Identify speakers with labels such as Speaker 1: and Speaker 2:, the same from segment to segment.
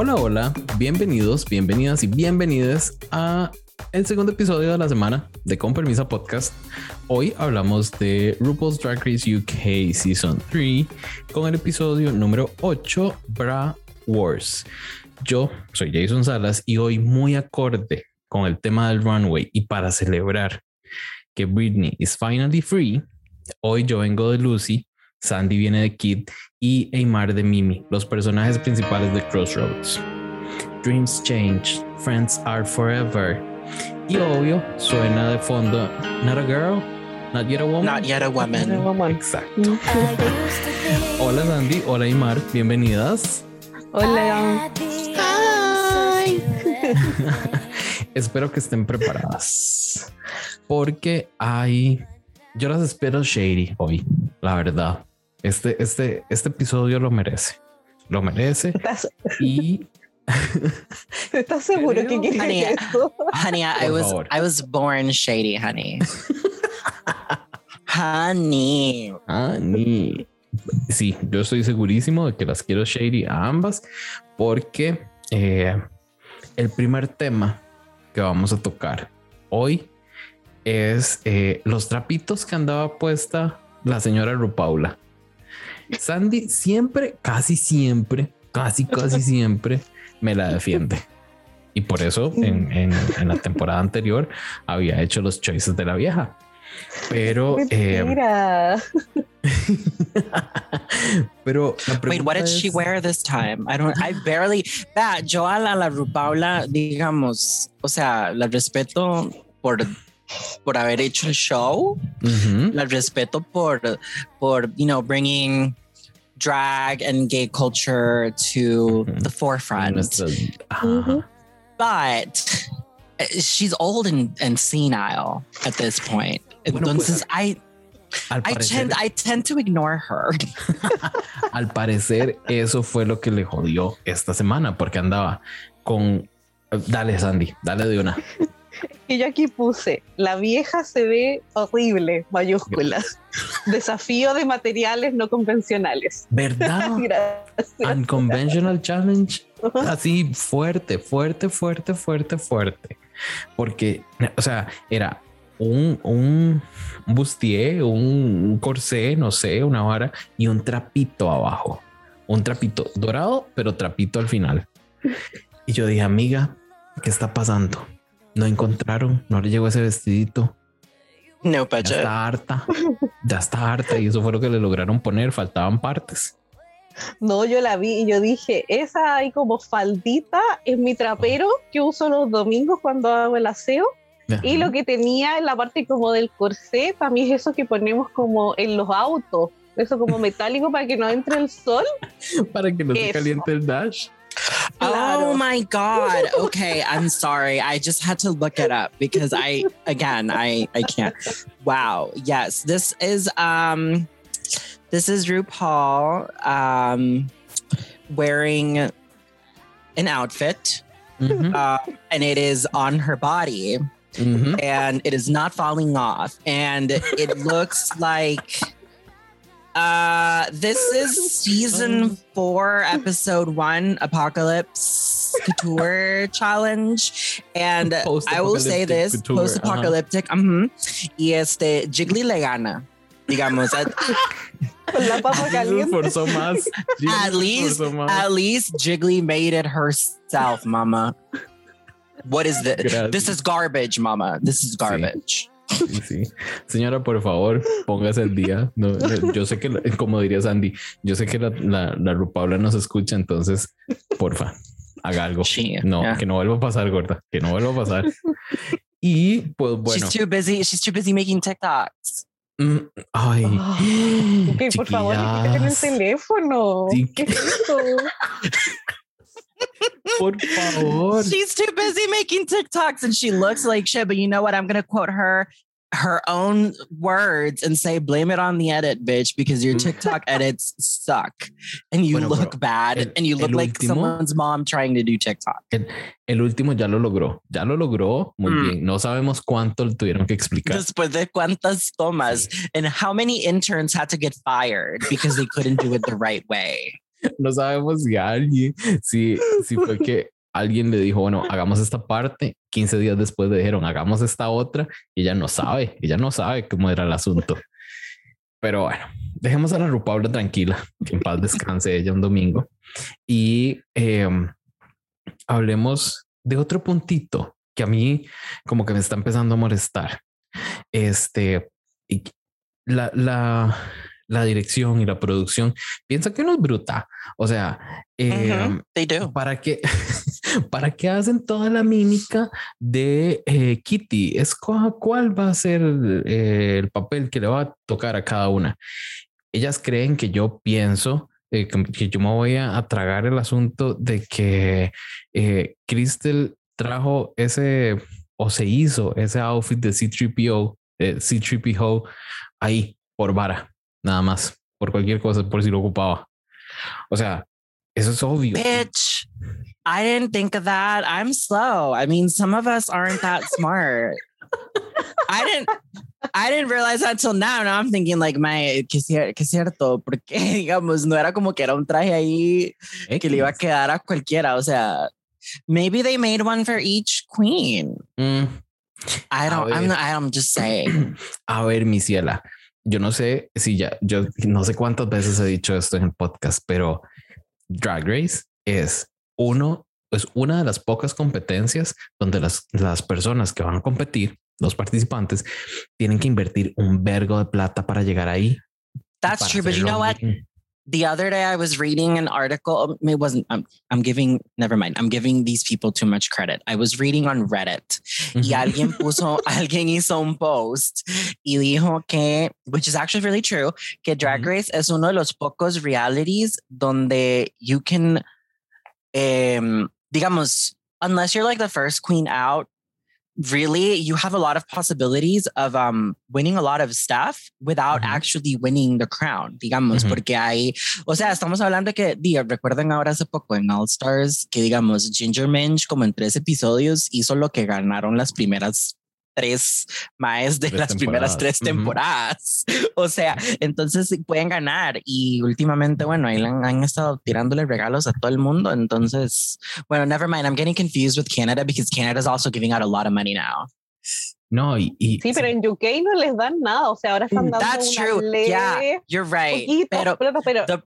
Speaker 1: Hola, hola, bienvenidos, bienvenidas y bienvenidas a el segundo episodio de la semana de Con Permisa Podcast. Hoy hablamos de RuPaul's Drag Race UK Season 3 con el episodio número 8, Bra Wars. Yo soy Jason Salas y hoy muy acorde con el tema del runway y para celebrar que Britney is finally free, hoy yo vengo de Lucy, Sandy viene de Kid y Aymar de Mimi, los personajes principales de Crossroads. Dreams change, friends are forever. Y obvio, suena de fondo Not a girl, not yet a woman.
Speaker 2: Not yet a woman.
Speaker 1: Exacto. hola Sandy, hola Aymar, bienvenidas.
Speaker 3: Hola.
Speaker 1: Espero que estén preparadas porque hay, yo las espero shady hoy, la verdad. Este, este, este episodio lo merece, lo merece.
Speaker 3: ¿Estás,
Speaker 1: Y
Speaker 3: ¿estás seguro que quieres
Speaker 2: Honey,
Speaker 3: eso?
Speaker 2: honey, I was. I was born shady, honey. honey.
Speaker 1: Ani. Sí, yo estoy segurísimo de que las quiero shady a ambas porque eh, el primer tema que vamos a tocar hoy es eh, los trapitos que andaba puesta la señora Rupaula. Sandy siempre, casi siempre, casi, casi siempre me la defiende. Y por eso en, en- en la temporada anterior había hecho los choices de la vieja. Pero, eh,
Speaker 3: Mentira.
Speaker 1: pero la
Speaker 2: Wait, what did she wear this time? I don't I barely that yo a la, la Rupaula, digamos, o sea, la respeto por por haber hecho el show,
Speaker 1: Ujú.
Speaker 2: la respeto por por you know bringing drag and gay culture to the forefront. But uh, she's old and, and senile at this point.
Speaker 1: Bueno,
Speaker 2: Entonces, I
Speaker 1: Al
Speaker 2: I tend I tend to ignore her.
Speaker 1: al parecer, eso fue lo que le jodió esta semana, porque andaba con. Dale, Sandy, dale de una.
Speaker 3: Y yo aquí puse, la vieja se ve horrible, mayúsculas. Desafío de materiales no convencionales.
Speaker 1: ¿Verdad?
Speaker 3: Gracias.
Speaker 1: Unconventional challenge. Así fuerte, fuerte, fuerte, fuerte, fuerte. Porque, o sea, era un, un bustier, un, un corsé, no sé, una vara y un trapito abajo. Un trapito dorado, pero trapito al final. Y yo dije, amiga, ¿qué está pasando? No encontraron, no le llegó ese vestidito.
Speaker 2: No
Speaker 1: Ya
Speaker 2: budget.
Speaker 1: está harta, ya está harta. Y eso fue lo que le lograron poner. Faltaban partes.
Speaker 3: No, yo la vi y yo dije, esa hay como faldita es mi trapero que uso los domingos cuando hago el aseo. Y lo que tenía en la parte como del corsé, para mí es eso que ponemos como en los autos, eso como metálico para que no entre el sol.
Speaker 1: para que no se caliente el dash.
Speaker 3: Claro.
Speaker 2: Oh my god. Okay, I'm sorry. I just had to look it up because I again I I can't. Wow. Yes, this is um this is RuPaul um wearing an outfit
Speaker 1: Ujú,
Speaker 2: uh, and it is on her body
Speaker 1: ujú.
Speaker 2: and it is not falling off and it looks like uh this is season four episode one apocalypse couture challenge and i will say
Speaker 1: Post-apocalyptic
Speaker 2: this
Speaker 1: couture, uh-huh.
Speaker 2: post-apocalyptic mhm, y este jiggly le gana digamos at,
Speaker 3: la papa
Speaker 1: Jesus
Speaker 3: caliente.
Speaker 1: forzó más. Jesus
Speaker 2: at least at least jiggly made it herself mama what is this
Speaker 1: Gracias.
Speaker 2: this is garbage mama this is garbage
Speaker 1: Sí, sí. Señora, por favor, póngase el día. No, yo sé que, como diría Sandy, yo sé que la, la, la Rupaula nos escucha, entonces, porfa, haga algo. No,
Speaker 2: yeah.
Speaker 1: que no vuelva a pasar, gorda, que no vuelva a pasar. Y pues bueno,
Speaker 2: She's too busy. She's too busy making TikToks.
Speaker 1: mm, ay,
Speaker 3: Ok, por favor, quítate en el teléfono.
Speaker 1: Sí,
Speaker 3: ¿Qué es?
Speaker 1: por favor.
Speaker 2: She's too busy making TikToks and she looks like shit. But you know what? I'm gonna quote her her own words and say, blame it on the edit, bitch, because your TikTok edits suck and you
Speaker 1: Bueno,
Speaker 2: look
Speaker 1: pero
Speaker 2: bad
Speaker 1: el-
Speaker 2: and you look like
Speaker 1: último-
Speaker 2: someone's mom trying to do TikTok.
Speaker 1: El último ya lo logró, ya lo logró muy
Speaker 2: Mm.
Speaker 1: bien. No sabemos cuánto tuvieron que explicar.
Speaker 2: Después de cuántas tomas and how many interns had to get fired because they couldn't do it the right way.
Speaker 1: no sabemos si alguien, si, si fue que alguien le dijo, bueno, hagamos esta parte, 15 días después le dijeron, hagamos esta otra, y ella no sabe, ella no sabe cómo era el asunto. Pero bueno, dejemos a la Rupabla tranquila, que en paz descanse ella un domingo. Y em, hablemos de otro puntito que a mí como que me está empezando a molestar. Este, la, la, la dirección y la producción, piensa que no es bruta. O sea, em, ¿para qué, ¿para qué hacen toda la mímica de eh, Kitty? Es cuál va a ser eh, el papel que le va a tocar a cada una. Ellas creen que yo pienso eh, que yo me voy a, tragar el asunto de que Crystal trajo ese o se hizo ese outfit de C3PO, C3PO ahí por vara nada más, por cualquier cosa, por si lo ocupaba. O sea, eso es obvio.
Speaker 2: Bitch, I didn't think of that. I'm slow. I mean, some of us aren't that smart. I didn't I didn't realize that until now. Now I'm thinking like my que, que cierto, porque digamos, no era como que era un traje ahí que le iba a quedar a cualquiera. O sea, maybe they made one for each queen. Mm. I don't, I'm, not, I'm just saying.
Speaker 1: A ver, mi ciela, yo no sé si ya, yo no sé cuántas veces he dicho esto en el podcast, pero Drag Race es uno, es una de las pocas competencias donde las, las personas que van a competir, los participantes, tienen que invertir un vergo de plata para llegar ahí.
Speaker 2: That's true, but you know what? The other day I was reading an article. Um, it wasn't, I'm, I'm giving, never mind. I'm giving these people too much credit. I was reading on Reddit y alguien puso, alguien hizo un post y dijo que, which is actually really true, que Drag Race es uno de los pocos realities donde you can, um, digamos, unless you're like the first queen out, really you have a lot of possibilities of um, winning a lot of stuff without actually winning the crown, digamos, porque hay, o sea, estamos hablando que, diga, recuerden ahora hace poco en All Stars que, digamos, Ginger Minch como en tres episodios hizo lo que ganaron las primeras tres más de las primeras tres temporadas. O sea, entonces pueden ganar y últimamente, bueno, ahí han, han, estado tirándole regalos a todo el mundo. Entonces, bueno, never mind. I'm getting confused with Canada because Canada is also giving out a lot of money now.
Speaker 1: No, y, y,
Speaker 3: sí, pero en UK no les dan nada, o sea, ahora están dando
Speaker 2: That's
Speaker 3: una
Speaker 2: true. yeah, you're right.
Speaker 3: Poquito, pero, pero, pero
Speaker 2: the,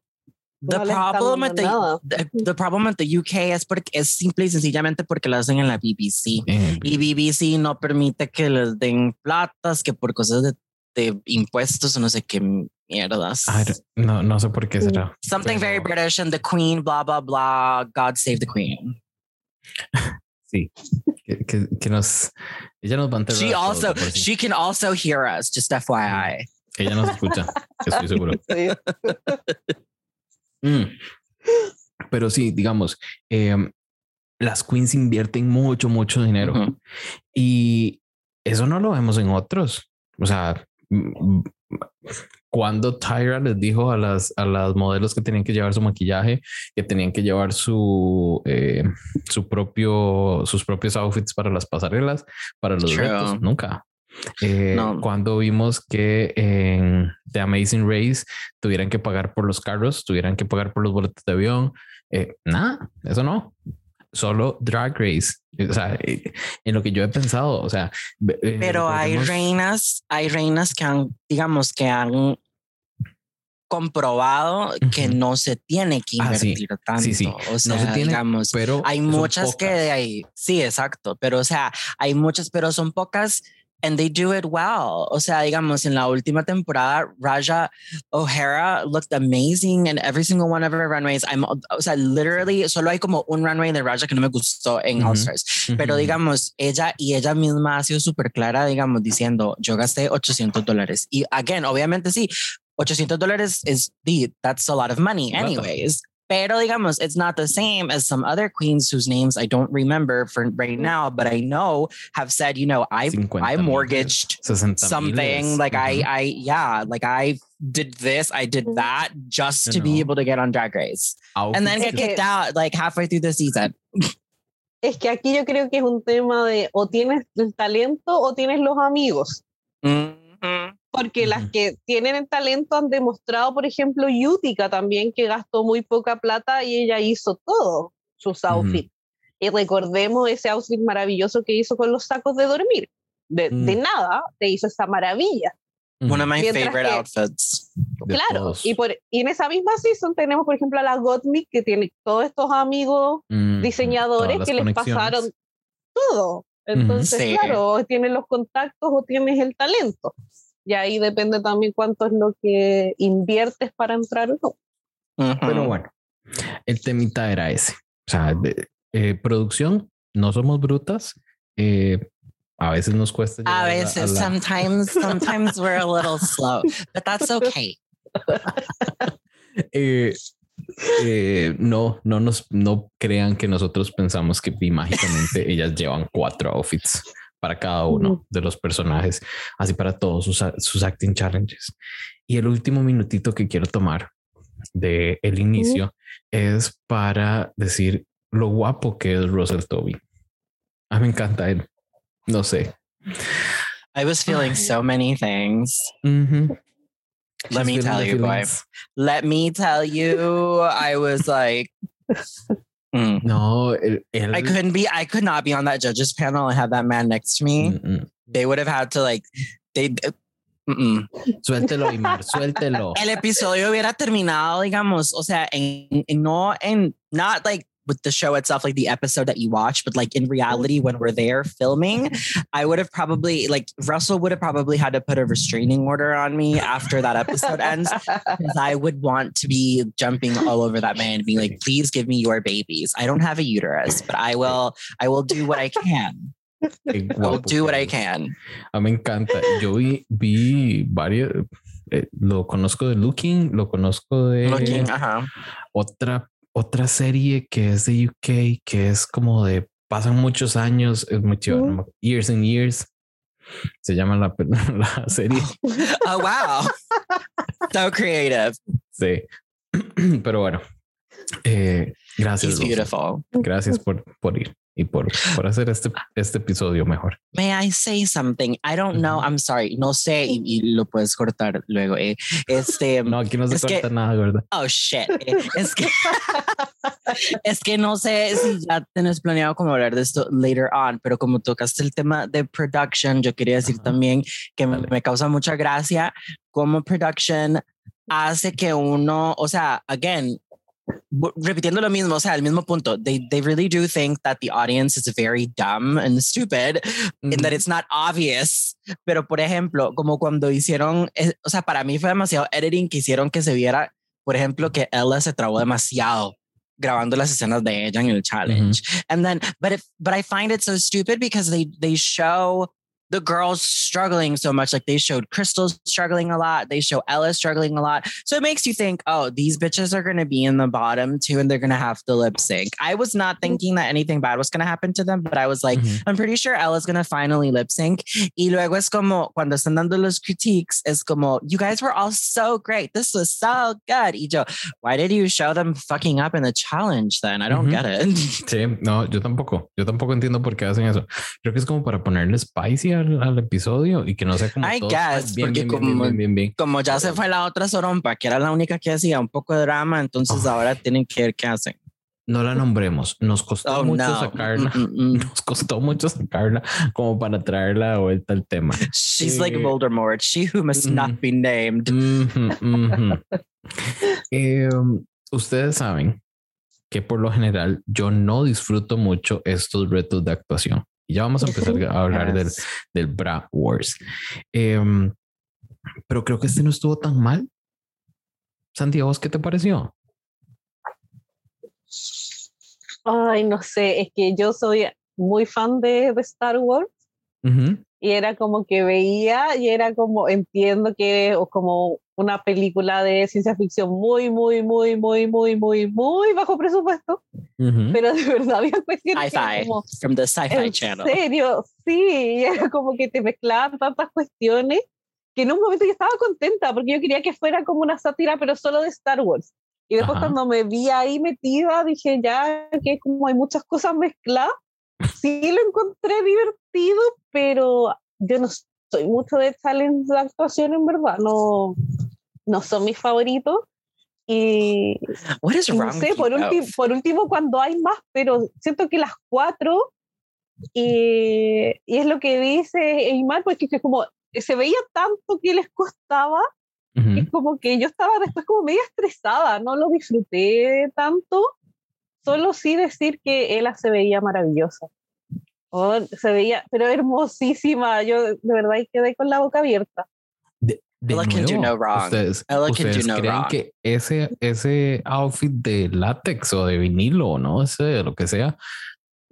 Speaker 2: the no problem with the, the, the, problem with the UK es porque es simple y sencillamente porque lo hacen en la BBC y BBC no permite que les den platas que por cosas de, de impuestos o no sé qué mierdas.
Speaker 1: no, no sé por qué será.
Speaker 2: Something pero... very British and the Queen, blah blah blah. God save the Queen.
Speaker 1: sí, que, que, que, nos ella nos va a
Speaker 2: She also todo, she can also hear us. Just FYI.
Speaker 1: Ella nos escucha, estoy seguro. Mm. Pero sí, digamos, em, las queens invierten mucho, mucho dinero y eso no lo vemos en otros. O sea, cuando Tyra les dijo a las, a las modelos que tenían que llevar su maquillaje, que tenían que llevar su, eh, su propio, sus propios outfits para las pasarelas, para los retos, nunca. Eh, cuando vimos que en The Amazing Race tuvieran que pagar por los carros, tuvieran que pagar por los boletos de avión, eh, nada, eso no. Solo Drag Race. O sea, eh, en lo que yo he pensado, o sea.
Speaker 2: Pero hay reinas, hay reinas que han, digamos, que han comprobado que no se tiene que ah, invertir tanto. Sí, sí. O sea, no se tiene, digamos, pero hay muchas que hay, sí, exacto, pero o sea, hay muchas, pero son pocas and they do it well. O sea, digamos, en la última temporada, Raja O'Hara looked amazing in every single one of her runways. I'm, o sea, literally, solo hay como un runway de Raja que no me gustó en All Stars. Pero digamos, ella y ella misma ha sido súper clara, digamos, diciendo, yo gasté 800 dólares. Y again, obviamente sí, 800 dólares is the, that's a lot of money anyways. Pero digamos, it's not the same as some other queens whose names I don't remember for right now, but I know have said, you know, I I mortgaged something like I I yeah, like I did this, I did mm. that just to be able to get on Drag Race, and then get kicked out like halfway through the season.
Speaker 3: Es que aquí yo creo que es un tema de o tienes el talento o tienes los amigos. Mm-hmm.
Speaker 2: Mm -hmm.
Speaker 3: porque las que tienen el talento han demostrado, por ejemplo, Yutica también, que gastó muy poca plata y ella hizo todo, sus outfits. Y recordemos ese outfit maravilloso que hizo con los sacos de dormir. De, de
Speaker 1: Mm.
Speaker 3: nada, te hizo esa maravilla.
Speaker 2: One of my
Speaker 3: Mientras
Speaker 2: favorite
Speaker 3: que-
Speaker 2: outfits.
Speaker 1: De
Speaker 3: claro, y, por, y en esa misma season tenemos, por ejemplo, a la Gottmik, que tiene todos estos amigos
Speaker 1: Mm,
Speaker 3: diseñadores
Speaker 1: todas las
Speaker 3: que les pasaron todo. Entonces,
Speaker 2: Sí.
Speaker 3: claro, o tienes los contactos o tienes el talento. Y ahí depende también cuánto es lo que inviertes para entrar o no.
Speaker 1: Pero bueno, el temita era ese. O sea, de- eh, producción, no somos brutas. eh, a veces nos cuesta.
Speaker 2: A veces,
Speaker 1: la-
Speaker 2: sometimes, sometimes we're a little slow, but that's okay.
Speaker 1: Eh, eh, no, no nos, no crean que nosotros pensamos que mágicamente ellas llevan cuatro outfits para cada uno de los personajes, así para todos sus, sus acting challenges. Y el último minutito que quiero tomar de el inicio es para decir lo guapo que es Russell Toby. A mí me encanta él. No sé.
Speaker 2: I was feeling so many things. Let
Speaker 1: She's
Speaker 2: me tell you, boy. Let me tell you, I was like, mm.
Speaker 1: No, él, él-
Speaker 2: I couldn't be, I could not be on that judges panel and have that man next to me.
Speaker 1: Mm, mm.
Speaker 2: They would have had to like, they, mm-mm.
Speaker 1: Suéltelo, Aymar, suéltelo.
Speaker 2: el episodio hubiera terminado, digamos, o sea, en, en no en not like with the show itself, like the episode that you watch, but like in reality, when we're there filming, I would have probably like Russell would have probably had to put a restraining order on me after that episode ends. Because I would want to be jumping all over that man, being like, "Please give me your babies. I don't have a uterus, but I will. I will do what I can. I will do what I can."
Speaker 1: A mí me encanta. Yo vi, vi varios, eh, lo conozco de Looking, lo conozco de
Speaker 2: Looking, uh-huh.
Speaker 1: otra, otra serie que es de UK, que es como de pasan muchos años, es muy chido, no Years and Years. Se llama la, la serie.
Speaker 2: Oh wow, so creative.
Speaker 1: Sí. Pero bueno, eh, gracias.
Speaker 2: Beautiful.
Speaker 1: Gracias por, por ir y por, por hacer este, este episodio mejor.
Speaker 2: May I say something? I don't know. I'm sorry. No sé y, y lo puedes cortar luego. Eh. Este,
Speaker 1: No, aquí no se
Speaker 2: Es que-
Speaker 1: corta nada, ¿verdad?
Speaker 2: oh shit. Eh, Es que, es que no sé si ya tienes planeado como hablar de esto later on, pero como tocaste el tema de production, yo quería decir también que me,
Speaker 1: Dale.
Speaker 2: me causa mucha gracia como production hace que uno, o sea, again, repitiendo lo mismo, o sea, el mismo punto, they, they really do think that the audience is very dumb and stupid and that it's not obvious. Pero, por ejemplo, como cuando hicieron, eh, o sea, para mí fue demasiado editing que hicieron que se viera, por ejemplo, que Ella se trabó demasiado grabando las escenas de ella en el challenge. And then, but if, but I find it so stupid because they, they show the girls struggling so much. Like they showed Crystal struggling a lot. They show Ella struggling a lot. So it makes you think, oh, these bitches are going to be in the bottom too, and they're going to have to lip sync. I was not mm-hmm. thinking that anything bad was going to happen to them, but I was like,
Speaker 1: Ujú.
Speaker 2: I'm pretty sure Ella's gonna finally lip sync. Y luego es como cuando están dando los critiques, es como, you guys were all so great. This was so good. Y yo, why did you show them fucking up in the challenge then? I don't
Speaker 1: Ujú.
Speaker 2: get it.
Speaker 1: Sí, no, yo tampoco. Yo tampoco entiendo por qué hacen eso. Creo que es como para ponerle spicy al, al episodio y que no sea como
Speaker 2: I
Speaker 1: todos,
Speaker 2: guess,
Speaker 1: "Ay, bien,
Speaker 2: porque
Speaker 1: bien,
Speaker 2: como-
Speaker 1: bien, bien, bien".
Speaker 2: Como ya se fue la otra sorompa, que era la única que hacía un poco de drama, entonces
Speaker 1: Oh.
Speaker 2: ahora tienen que ver qué hacen.
Speaker 1: No la nombremos. Nos costó
Speaker 2: Oh,
Speaker 1: mucho
Speaker 2: no.
Speaker 1: sacarla.
Speaker 2: Mm, mm, mm.
Speaker 1: Nos costó mucho sacarla como para traerla de vuelta al tema.
Speaker 2: She's like
Speaker 1: Eh,
Speaker 2: Voldemort, she who must
Speaker 1: mm.
Speaker 2: not be named.
Speaker 1: Ujú, ujú. Eh, ustedes saben que por lo general yo no disfruto mucho estos retos de actuación. Y ya vamos a empezar a hablar del, del Wars. Em, pero creo que este no estuvo tan mal. Santiago, ¿vos ¿qué te pareció?
Speaker 3: Ay, no sé, es que yo soy muy fan de, de Star Wars y era como que veía y era como, entiendo que es como una película de ciencia ficción muy, muy, muy, muy, muy, muy, muy bajo presupuesto,
Speaker 1: ujú.
Speaker 3: pero de verdad había cuestiones que
Speaker 2: Sci-fi
Speaker 3: como,
Speaker 2: from the Sci-Fi
Speaker 3: ¿En
Speaker 2: Channel.
Speaker 3: serio? Sí, era como que te mezclaban tantas cuestiones que en un momento yo estaba contenta porque yo quería que fuera como una sátira, pero solo de Star Wars. Y después
Speaker 1: Ajá.
Speaker 3: cuando me vi ahí metida, dije ya que como hay muchas cosas mezcladas, sí lo encontré divertido, pero yo no soy mucho de challenge de actuación, en verdad. No, no son mis favoritos. Y,
Speaker 2: What is
Speaker 3: y no
Speaker 2: wrong
Speaker 3: sé, por,
Speaker 2: both?
Speaker 3: por último, cuando hay más, pero siento que las cuatro, y, y es lo que dice Eymar, porque es como se veía tanto que les costaba, que como que yo estaba después como media estresada, no lo disfruté tanto, solo sí decir que ella se veía maravillosa. Oh, se veía, pero hermosísima, yo de verdad quedé con la boca abierta.
Speaker 1: De, de
Speaker 2: Ella can do
Speaker 1: nuevo,
Speaker 2: no wrong.
Speaker 1: ustedes,
Speaker 2: Ella can do
Speaker 1: ustedes
Speaker 2: no
Speaker 1: creen
Speaker 2: wrong.
Speaker 1: que ese, ese outfit de látex o de vinilo, ¿no? Ese de lo que sea,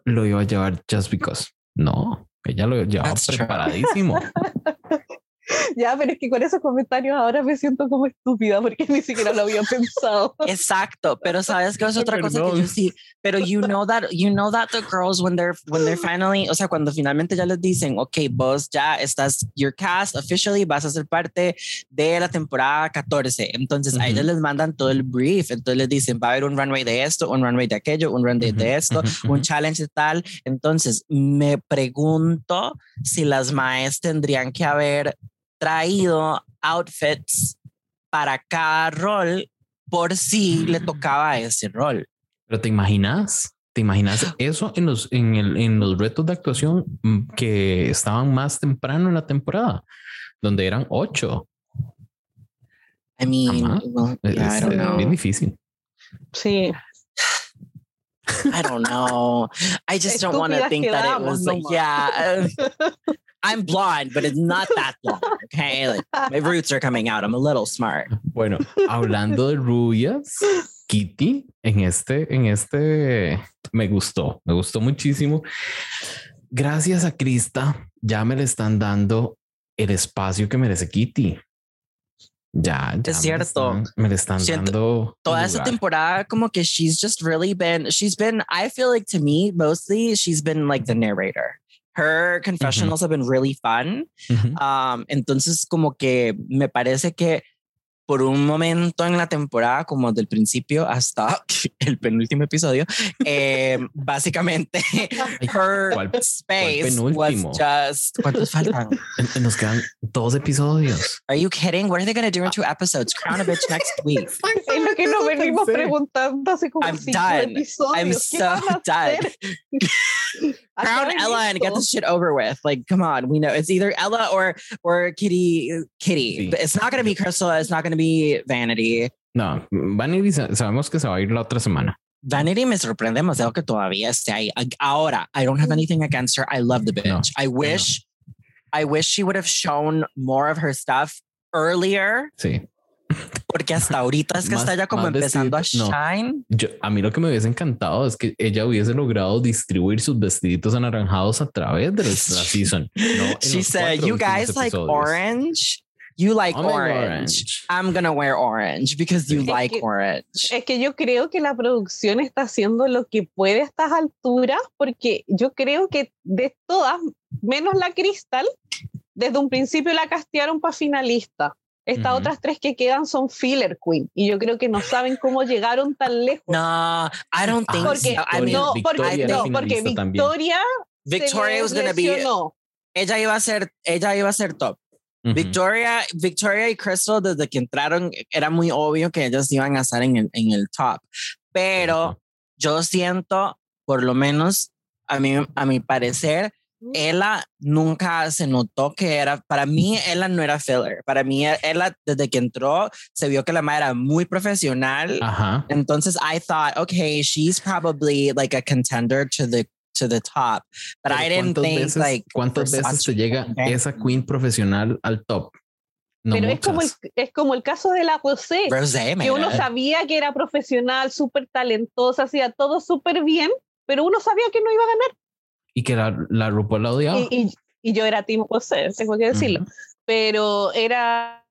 Speaker 1: lo iba a llevar just because. No, ella lo llevaba
Speaker 2: That's
Speaker 1: preparadísimo.
Speaker 3: Ya, pero es que con esos comentarios ahora me siento como estúpida porque ni siquiera lo había pensado.
Speaker 2: Exacto, pero sabes que es otra cosa que yo sí, pero you know that you know that the girls when they're when they're finally, o sea, cuando finalmente ya les dicen, ok, vos ya estás your cast officially vas a ser parte de la temporada 14, entonces a ellas les mandan todo el brief, entonces les dicen va a haber un runway de esto, un runway de aquello, un runway de
Speaker 1: Ujú,
Speaker 2: esto, un challenge de tal, entonces me pregunto si las maes tendrían que haber traído outfits para cada rol por si le tocaba ese rol.
Speaker 1: Pero te imaginas, te imaginas eso en los, en el, en los retos de actuación mm, que estaban más temprano en la temporada, donde eran ocho.
Speaker 2: I mean,
Speaker 1: Es,
Speaker 2: yeah, I don't
Speaker 1: es
Speaker 2: know.
Speaker 1: bien difícil.
Speaker 3: Sí.
Speaker 2: I don't know. I just don't want to think that it was like, yeah. I'm blonde, but it's not that blonde. Okay. Like my roots are coming out. I'm a little smart.
Speaker 1: Bueno, hablando de rubias, Kitty en este, en este me gustó, me gustó muchísimo. Gracias a Krista, ya me le están dando el espacio que merece Kitty. Ya, ya me le
Speaker 2: cierto.
Speaker 1: están- Me le están
Speaker 2: Siento-
Speaker 1: dando. el
Speaker 2: Toda esa
Speaker 1: lugar.
Speaker 2: temporada, como que she's just really been, she's been, I feel like to me, mostly she's been like the narrator. Her confessionals have been really fun. Um, entonces, como que me parece que por un momento en la temporada, como del principio hasta el penúltimo episodio, eh, básicamente her
Speaker 1: ¿cuál- cuál
Speaker 2: space was
Speaker 1: penúltimo?
Speaker 2: just. ¿Cuántos faltan?
Speaker 1: En- Nos quedan dos episodios.
Speaker 2: Are you kidding? What are they going to do in two episodes? Crown a bitch next week.
Speaker 3: Es lo que nos venimos preguntando hace como
Speaker 2: I'm
Speaker 3: cinco
Speaker 2: done.
Speaker 3: episodios.
Speaker 2: I'm
Speaker 3: ¿Qué
Speaker 2: so done. Crown Ella and get this shit over with. Like, come on, we know it's either Ella or or Kitty. Kitty,
Speaker 1: Sí.
Speaker 2: but it's not going to be Crystal. It's not going to be Vanity.
Speaker 1: No, Vanity sa- sabemos que se va a ir la otra semana.
Speaker 2: Vanity me sorprende demasiado que todavía esté ahí. Ahora, I don't have anything against her. I love the bitch.
Speaker 1: No,
Speaker 2: I wish, I wish she would have shown more of her stuff earlier,
Speaker 1: Sí.
Speaker 2: porque hasta ahorita es que
Speaker 1: Más-
Speaker 2: está ya como empezando a
Speaker 1: vestido- no.
Speaker 2: shine.
Speaker 1: Yo, a mí lo que me hubiese encantado es que ella hubiese logrado distribuir sus vestiditos anaranjados a través de la, la season. no
Speaker 2: She said, "You guys like
Speaker 1: episodios.
Speaker 2: orange. You like
Speaker 1: God,
Speaker 2: orange. I'm gonna wear orange because you.
Speaker 3: Es
Speaker 2: like
Speaker 3: que-
Speaker 2: orange."
Speaker 3: Es que yo creo que la producción está haciendo lo que puede a estas alturas, porque yo creo que de todas, menos la Crystal, desde un principio la castearon para finalista. Estas otras tres que quedan son filler queen y yo creo que no saben cómo llegaron tan lejos.
Speaker 2: No, I don't think
Speaker 3: porque
Speaker 2: so. I mean,
Speaker 3: no,
Speaker 1: Victoria
Speaker 3: porque, no, porque. Victoria,
Speaker 2: Victoria was gonna be. Ella iba a ser. Ella iba a ser top. Victoria, Victoria y Crystal desde que entraron era muy obvio que ellas iban a estar en el, en el top, pero yo siento, por lo menos a mí, a mi parecer, ella nunca se notó que era, para mí, ella no era filler. Para mí, ella desde que entró se vio que la madre era muy profesional.
Speaker 1: Ajá.
Speaker 2: Entonces, I thought, okay, she's probably like a contender to the to the top, but
Speaker 1: Pero
Speaker 2: I didn't
Speaker 1: ¿cuántas
Speaker 2: think
Speaker 1: veces,
Speaker 2: like
Speaker 1: ¿Cuántas veces te llega esa queen profesional al top? No
Speaker 3: Pero es como, el, es como el caso de la Rosé,
Speaker 2: Rosé,
Speaker 3: que uno sabía que era profesional, súper talentosa, hacía todo súper bien, pero uno sabía que no iba a ganar.
Speaker 1: Y que la, la RuPaul la odiaba.
Speaker 3: Y, y- y yo era Team José, tengo que decirlo.
Speaker 1: Ujú,
Speaker 3: Pero era,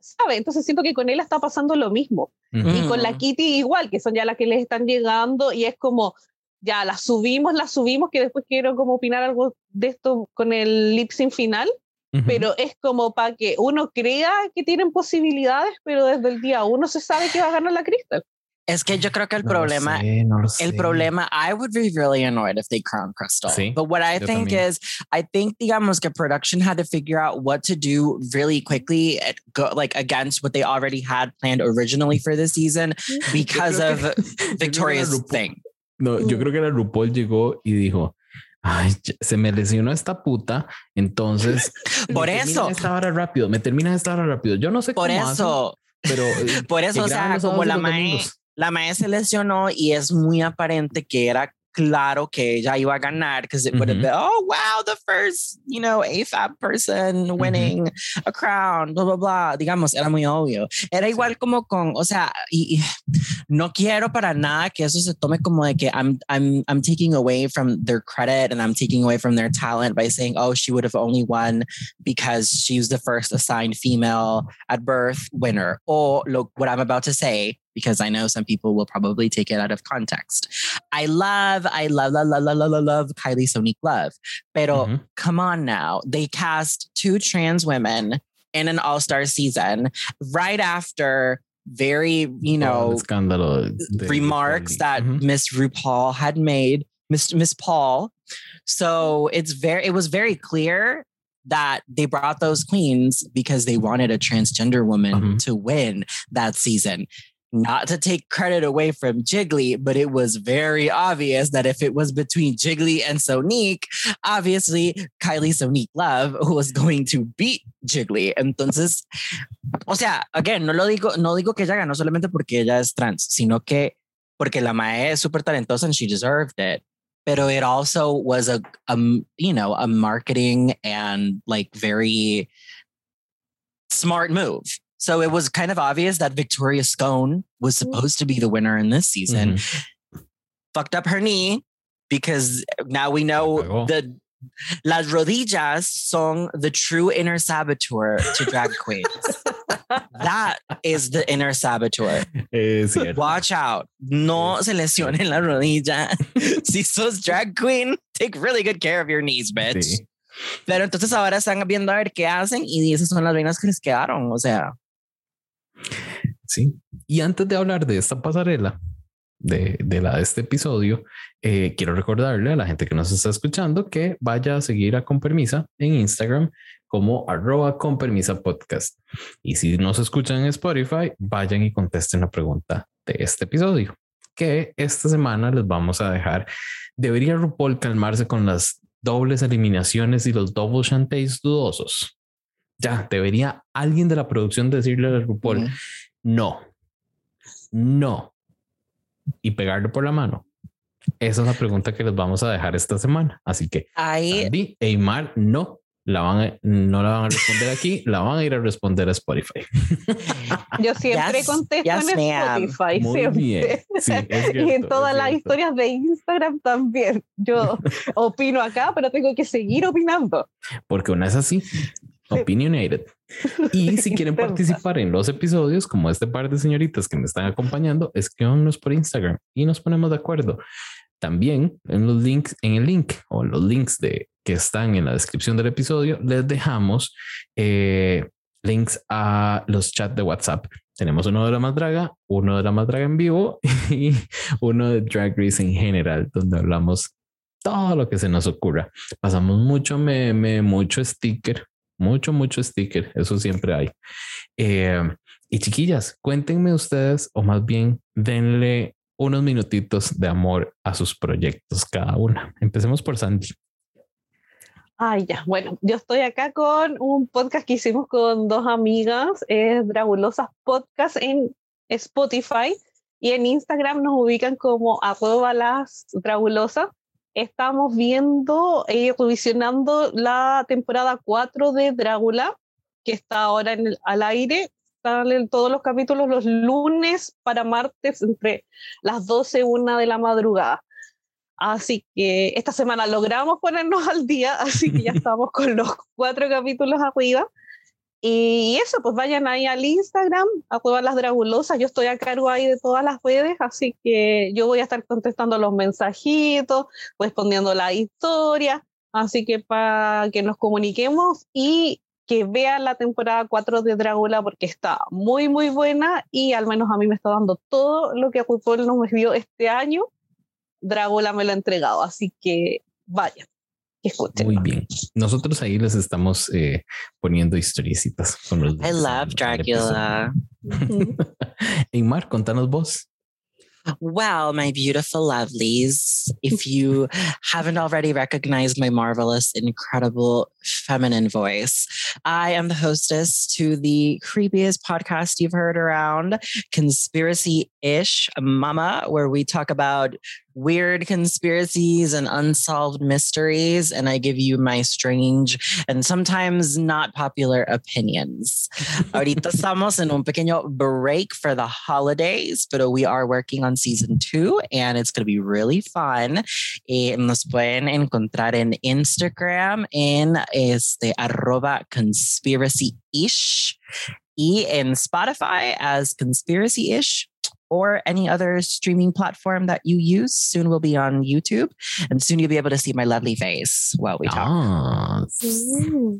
Speaker 3: ¿sabe? Entonces siento que con él está pasando lo mismo.
Speaker 1: ujú.
Speaker 3: Y con la
Speaker 2: Mm.
Speaker 3: Kitty igual, que son ya las que les están llegando y es como, ya las subimos, las subimos, que después quiero como opinar algo de esto con el lip sync final,
Speaker 1: Ujú.
Speaker 3: pero es como para que uno crea que tienen posibilidades, pero desde el día uno se sabe que va a ganar la Crystal.
Speaker 2: Es que yo creo que el
Speaker 1: No
Speaker 2: problema,
Speaker 1: sé, no
Speaker 2: el
Speaker 1: sé.
Speaker 2: problema, I would be really annoyed if they crown Crystal.
Speaker 1: Sí,
Speaker 2: but what I
Speaker 1: yo
Speaker 2: think
Speaker 1: también.
Speaker 2: is, I think, digamos, que production had to figure out what to do really quickly, at go, like against what they already had planned originally for the season because of Victoria's thing.
Speaker 1: No, yo creo que la RuPaul llegó y dijo, ay, se me lesionó esta puta, entonces... me
Speaker 2: Por
Speaker 1: terminan
Speaker 2: eso.
Speaker 1: Esta hora rápido, me termina esta hora rápido. Yo no sé
Speaker 2: Por
Speaker 1: cómo hacen,
Speaker 2: eso,
Speaker 1: pero... eh,
Speaker 2: por eso, o sea, como la mae, la mae se lesionó y es muy aparente que era claro que ella iba a ganar because it would have been, oh, wow, the first, you know, AFAB person winning a crown, blah, blah, blah. Digamos, era muy obvio. Era igual como con, o sea, y, y no quiero para nada que eso se tome como de que I'm, I'm, I'm taking away from their credit and I'm taking away from their talent by saying, oh, she would have only won because she was the first assigned female at birth winner. Or look what I'm about to say, because I know some people will probably take it out of context. I love, I love, love, love, love, love, love, love Kylie Sonique Love. Pero
Speaker 1: Ujú.
Speaker 2: come on now. They cast two trans women in an all-star season right after very, you know,
Speaker 1: de-
Speaker 2: remarks that
Speaker 1: Ujú.
Speaker 2: Miss RuPaul had made, Miss Miss Paul. So it's very it was very clear that they brought those queens because they wanted a transgender woman
Speaker 1: Mhm.
Speaker 2: to win that season. Not to take credit away from Jiggly, but it was very obvious that if it was between Jiggly and Sonique, obviously Kylie Sonique Love who was going to beat Jiggly. Entonces, o sea, again, no lo digo, no digo que ella ganó solamente porque ella es trans, sino que porque la mae es súper talentosa and she deserved it. Pero it also was a, a, you know, a marketing and like very smart move. So it was kind of obvious that Victoria Scone was supposed to be the winner in this season.
Speaker 1: Ujú.
Speaker 2: Fucked up her knee because now we know the las rodillas son the true inner saboteur to drag queens. that is the inner saboteur. Watch out. No se lesione la rodilla. si sos drag queen, take really good care of your knees, bitch.
Speaker 1: Sí.
Speaker 2: Pero entonces ahora están viendo a ver qué hacen y esas son las reinas que les quedaron. O sea,
Speaker 1: Sí. Y antes de hablar de esta pasarela, de, de la de este episodio, eh, quiero recordarle a la gente que nos está escuchando que vaya a seguir a Con Permisa en Instagram como arroba con podcast. Y si nos escuchan en Spotify, vayan y contesten la pregunta de este episodio, que esta semana les vamos a dejar. ¿Debería RuPaul calmarse con las dobles eliminaciones y los double chantés dudosos? Ya, debería alguien de la producción decirle a RuPaul, no, no. Y pegarle por la mano. Esa es la pregunta que les vamos a dejar esta semana. Así que
Speaker 2: hay
Speaker 1: Andy e Imar no la van a, no la van a responder aquí, la van a ir a responder a Spotify.
Speaker 3: Yo siempre
Speaker 2: Yes,
Speaker 3: contesto
Speaker 2: yes,
Speaker 3: en. Spotify,
Speaker 1: Muy
Speaker 3: siempre.
Speaker 1: bien. Sí, es
Speaker 3: y en todas las historias de Instagram también. Yo opino acá, pero tengo que seguir opinando.
Speaker 1: Porque una es así, opinionated. Y si quieren participar en los episodios, como este par de señoritas que me están acompañando, escríbanos por Instagram y nos ponemos de acuerdo. También en los links, en el link o los links de que están en la descripción del episodio, les dejamos eh, links a los chats de WhatsApp. Tenemos uno de la más draga, uno de la más draga en vivo y uno de Drag Race en general, donde hablamos todo lo que se nos ocurra. Pasamos mucho meme, mucho sticker, mucho, mucho sticker. Eso siempre hay. Eh, y chiquillas, cuéntenme ustedes, o más bien denle unos minutitos de amor a sus proyectos cada una. Empecemos por Sandy.
Speaker 3: Ay, ya. Bueno, yo estoy acá con un podcast que hicimos con dos amigas, es Dragulosas Podcast en Spotify y en Instagram nos ubican como arroba las Dragulosas. Estamos viendo y revisionando la temporada 4 de Drácula, que está ahora en el- al aire. Salen todos los capítulos los lunes para martes entre las 12 y 1 de la madrugada. Así que esta semana logramos ponernos al día, así que ya estamos con los cuatro capítulos arriba. Y eso, pues vayan ahí al Instagram, a todas las dragulosas. Yo estoy a cargo ahí de todas las redes, así que yo voy a estar contestando los mensajitos, respondiendo la historia. Así que para que nos comuniquemos y que vean la temporada 4 de Drácula porque está muy, muy buena y al menos a mí me está dando todo lo que RuPaul nos dio este año. Drácula me lo ha entregado, así que vaya. Escuchen.
Speaker 1: Muy bien. Nosotros ahí les estamos eh, poniendo historiecitas con los.
Speaker 2: I love Dracula.
Speaker 1: Mar, contanos vos.
Speaker 2: Well, my beautiful lovelies, if you haven't already recognized my marvelous, incredible feminine voice, I am the hostess to the creepiest podcast you've heard around, Conspiracy Ish Mama, where we talk about weird conspiracies and unsolved mysteries, and I give you my strange and sometimes not popular opinions. Ahorita estamos en un pequeño break for the holidays, but we are working on season two, and it's going to be really fun. Eh, nos pueden encontrar en Instagram en este arroba conspiracy ish y en Spotify as conspiracy ish or any other streaming platform that you use. Soon we'll be on YouTube, and soon you'll be able to see my lovely face while we talk.
Speaker 1: Yes.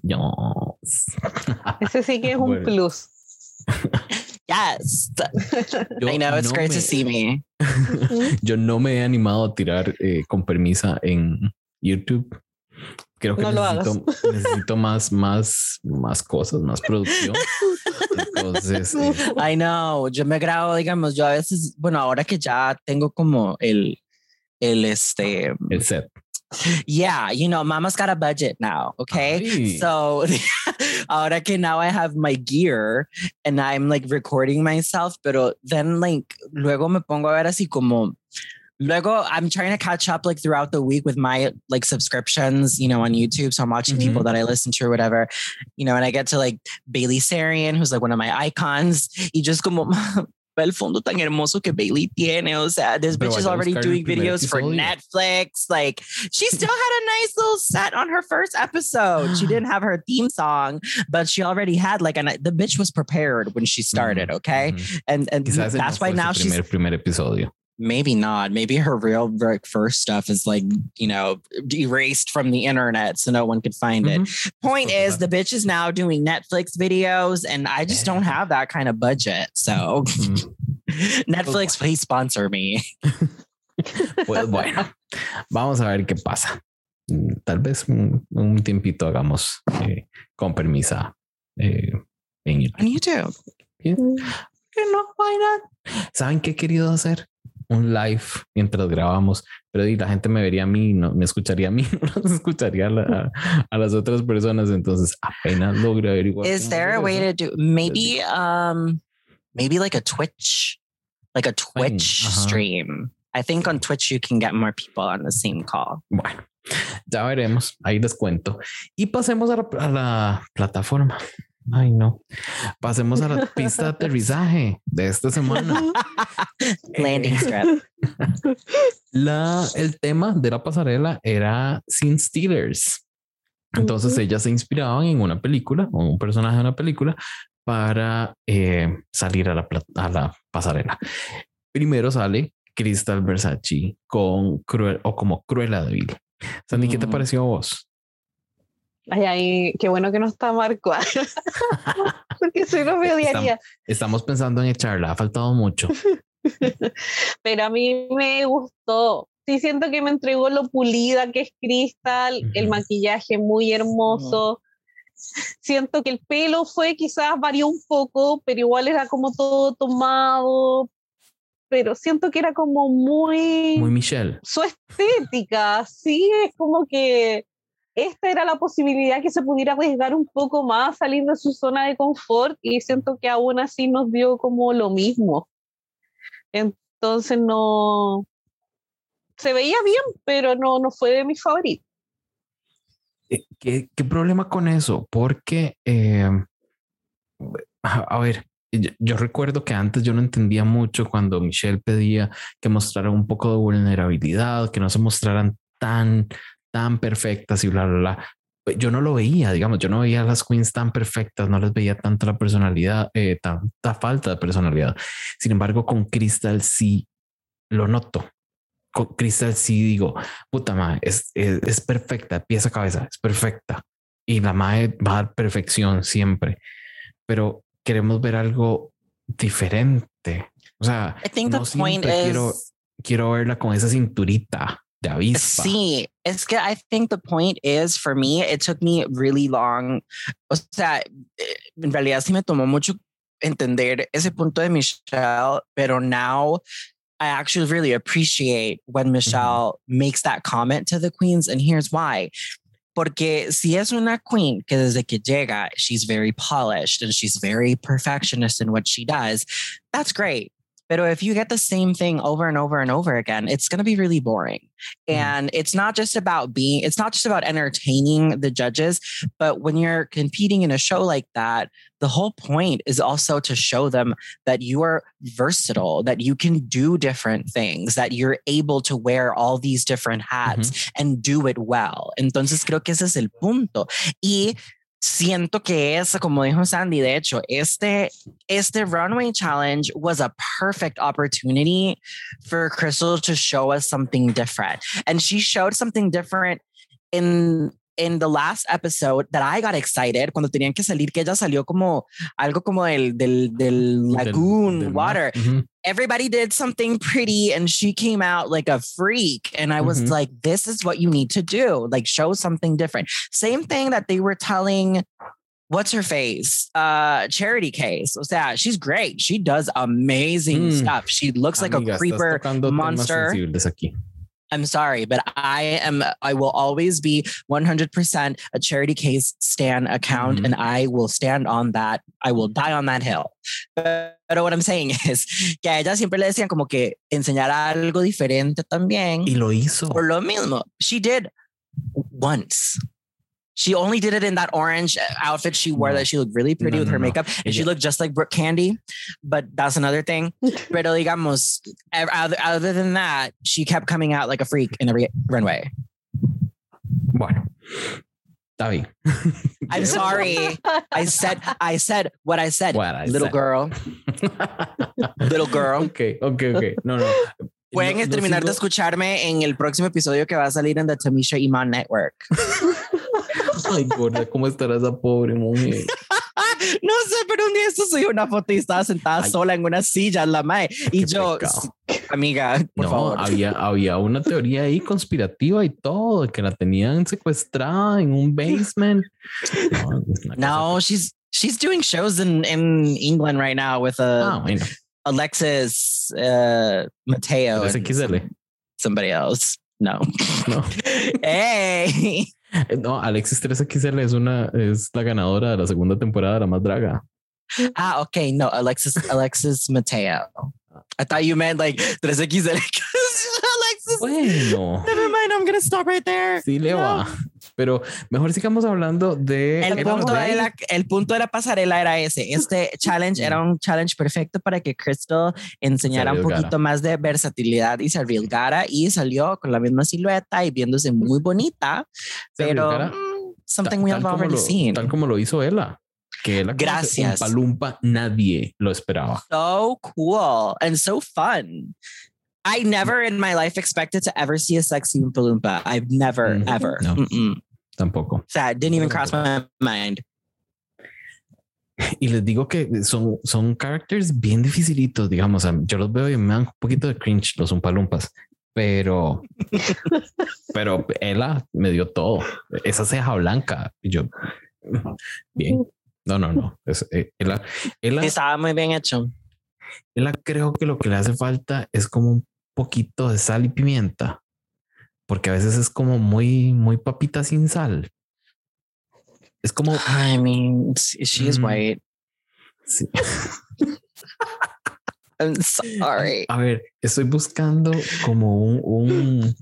Speaker 1: Yes.
Speaker 3: Ese sí que es un plus.
Speaker 2: Yes,
Speaker 1: Yo
Speaker 2: I know it's
Speaker 1: no
Speaker 2: great
Speaker 1: me-
Speaker 2: to see me.
Speaker 1: Yo no me he animado a tirar eh, con permisa en YouTube. Creo que
Speaker 3: No lo
Speaker 1: necesito, necesito más, más, más cosas, más producción. Entonces, eh,
Speaker 2: I know. Yo me grabo, digamos, yo a veces, bueno, ahora que ya tengo como el, el este,
Speaker 1: el set.
Speaker 2: yeah, you know, mama's got a budget now. Okay.
Speaker 1: Ay.
Speaker 2: So ahora que now I have my gear and I'm like recording myself, pero then like luego me pongo a ver así como luego I'm trying to catch up like throughout the week with my like subscriptions, you know, on YouTube. So I'm watching people
Speaker 1: Mhm.
Speaker 2: that I listen to or whatever, you know, and I get to like Bailey Sarian, who's like one of my icons. Y just como el fondo tan hermoso que Bailey tiene. O sea, this bitch is already doing videos for. Netflix. Like she still had a nice little set on her first episode. She didn't have her theme song, but she already had like an the bitch was prepared when she started. Okay,
Speaker 1: Ujú.
Speaker 2: and and
Speaker 1: Quizás
Speaker 2: that's why now she's
Speaker 1: primer, primer episodio.
Speaker 2: Maybe not. Maybe her real first stuff is like you know erased from the internet, so no one could find it. Point is, the bitch is now doing Netflix videos, and I just don't have that kind of budget. So
Speaker 1: Mm.
Speaker 2: Netflix, please sponsor me.
Speaker 1: Pues bueno, vamos a ver qué pasa. Mm, Tal vez un, un tiempito hagamos eh, con permisa eh, en YouTube.
Speaker 2: YouTube.
Speaker 1: Que no, why not? ¿Saben qué he querido hacer? Un live mientras grabamos, pero y la gente me vería a mí, no me escucharía a mí, no escucharía a, la- a- las otras personas. Entonces, apenas logro averiguar.
Speaker 2: Is there a way
Speaker 1: eso.
Speaker 2: to do maybe um maybe like a Twitch, like a Twitch stream? I think on Twitch you can get more people on the same call.
Speaker 1: Bueno, ya veremos. Ahí les cuento. Y pasemos a la, a la plataforma. Ay, no. Pasemos a la pista de aterrizaje de esta semana.
Speaker 2: Landing
Speaker 1: Eh,
Speaker 2: strip.
Speaker 1: la, el tema de la pasarela era Sin Steelers. Entonces ellas se inspiraban en una película o un personaje de una película para eh, salir a la, a la pasarela. Primero sale Crystal Versace con Cruel o como Cruella de Vil. Sandy, ¿qué te
Speaker 2: Mm.
Speaker 1: pareció a vos?
Speaker 3: Ay, ay, qué bueno que no está Marco. Porque si no me odiaría.
Speaker 1: Estamos pensando en echarla, ha faltado mucho.
Speaker 3: Pero a mí me gustó. Sí, siento que me entregó lo pulida que es Crystal, el maquillaje muy hermoso. Siento que el pelo fue, quizás varió un poco, pero igual era como todo tomado. Pero siento que era como muy,
Speaker 1: Muy Michelle.
Speaker 3: su estética, sí, es como que esta era la posibilidad que se pudiera arriesgar un poco más, salir de su zona de confort y siento que aún así nos dio como lo mismo. Entonces no, se veía bien, pero no, no fue de mis favoritos.
Speaker 1: Eh, ¿Qué, problema con eso? Porque, eh, a, ver, yo, yo recuerdo que antes yo no entendía mucho cuando Michelle pedía que mostraran un poco de vulnerabilidad, que no se mostraran tan, tan perfectas y bla, bla, bla. Pues Yo no lo veía, digamos, yo no veía a las queens tan perfectas, no les veía tanta la personalidad, eh, tanta falta de personalidad. Sin embargo, con Crystal sí lo noto. Con Crystal sí digo, puta madre, es, es, es perfecta, pieza a cabeza, es perfecta. y la madre va a dar perfección siempre, pero queremos ver algo diferente. O sea,
Speaker 2: I think
Speaker 1: no
Speaker 2: the point
Speaker 1: siempre
Speaker 2: is
Speaker 1: quiero, quiero verla con esa cinturita de avispa.
Speaker 2: Sí, es que I think the point is for me, it took me really long. O sea, eh, en realidad sí me tomó mucho entender ese punto de Michelle, pero now I actually really appreciate when Michelle makes that comment to the queens, and here's why. Porque si es una queen que desde que llega, she's very polished and she's very perfectionist in what she does, that's great. But if you get the same thing over and over and over again, it's going to be really boring.
Speaker 1: Mhm.
Speaker 2: And it's not just about being, it's not just about entertaining the judges, but when you're competing in a show like that, the whole point is also to show them that you are versatile, that you can do different things, that you're able to wear all these different hats and do it well. Entonces creo que ese es el punto. Y siento que es, como dijo Sandy, de hecho, este, este runway challenge was a perfect opportunity for Crystal to show us something different. And she showed something different in in the last episode that I got excited cuando tenían que salir, que ella salió como algo como del, del, del
Speaker 1: Del-
Speaker 2: lagoon
Speaker 1: del mar.
Speaker 2: water.
Speaker 1: Ujú.
Speaker 2: Everybody did something pretty and she came out like a freak. And I was
Speaker 1: Mhm.
Speaker 2: like, this is what you need to do. Like show something different. Same thing that they were telling what's her face? Uh charity case. O sea, she's great. She does amazing
Speaker 1: Mm.
Speaker 2: stuff. She looks like a creeper monster. I'm sorry, but I am I will always be 100% a charity case stand account
Speaker 1: Mhm.
Speaker 2: and I will stand on that. I will die on that hill. Pero what I'm saying is que a ella siempre le decían como que enseñar algo diferente también.
Speaker 1: Y lo hizo.
Speaker 2: Por lo mismo, she did once. She only did it in that orange outfit she wore
Speaker 1: No.
Speaker 2: that she looked really pretty
Speaker 1: No,
Speaker 2: with
Speaker 1: no,
Speaker 2: her
Speaker 1: no.
Speaker 2: makeup and she looked just like Brooke Candy, but that's another thing. Pero digamos, other, other than that, she kept coming out like a freak in every runway.
Speaker 1: Bueno, está bien.
Speaker 2: I'm sorry. I said, I said what I said.
Speaker 1: What I
Speaker 2: little
Speaker 1: said.
Speaker 2: girl, little girl.
Speaker 1: Ok, ok, ok. No, no.
Speaker 2: Pueden
Speaker 1: No- no
Speaker 2: terminar de
Speaker 1: sigo-
Speaker 2: escucharme en el próximo episodio que va a salir en The Tamisha Iman Network.
Speaker 1: Ay, gorda, ¿cómo estará esa pobre mujer?
Speaker 2: No sé, pero un día esto soy una foto y estaba sentada
Speaker 1: Ay.
Speaker 2: sola en una silla en la mae. Y
Speaker 1: Qué
Speaker 2: yo,
Speaker 1: pecado.
Speaker 2: amiga, por
Speaker 1: no,
Speaker 2: favor.
Speaker 1: había, había una teoría ahí conspirativa y todo, que la tenían secuestrada en un basement. No,
Speaker 2: No, she's she's doing shows in in England right now with uh,
Speaker 1: Ah, bueno,
Speaker 2: Alexis uh, Mateo
Speaker 1: XL.
Speaker 2: somebody else. No.
Speaker 1: No.
Speaker 2: hey.
Speaker 1: No, Alexis 3XL es una, es la ganadora de la segunda temporada de La Más Draga.
Speaker 2: Ah, okay. No, Alexis Alexis Mateo. I thought you meant like 3XL. Alexis.
Speaker 1: Bueno,
Speaker 2: Never mind. I'm gonna stop right there.
Speaker 1: sí le
Speaker 2: No.
Speaker 1: va. Pero mejor sigamos hablando de
Speaker 2: El punto, de la, el punto de la pasarela era ese. Este challenge era un challenge perfecto para que Crystal enseñara un poquito más de versatilidad y se arriesgara y salió con la misma silueta y viéndose muy bonita, pero mm, something we have already seen.
Speaker 1: Tal como lo hizo ella. Que ella
Speaker 2: Gracias.
Speaker 1: Palumpa nadie lo esperaba.
Speaker 2: So cool and so fun. I never in my life expected to ever see a sexy Oompa. I've never,
Speaker 1: Mm,
Speaker 2: ever.
Speaker 1: no.
Speaker 2: Mm-mm.
Speaker 1: Tampoco.
Speaker 2: O sea, it didn't even cross my mind.
Speaker 1: Y les digo que son, son characters bien dificilitos, digamos. Yo los veo y me dan un poquito de cringe los umpalumpas, pero, pero ella me dio todo. Esa ceja blanca. Y yo, bien. No, no, no. Es, eh,
Speaker 2: Estaba muy bien hecho.
Speaker 1: ella creo que lo que le hace falta es como un poquito de sal y pimienta, porque a veces es como muy, muy papita sin sal. Es como,
Speaker 2: I mean, she is
Speaker 1: Mm.
Speaker 2: white.
Speaker 1: sí.
Speaker 2: I'm sorry.
Speaker 1: A ver, estoy buscando como un, un-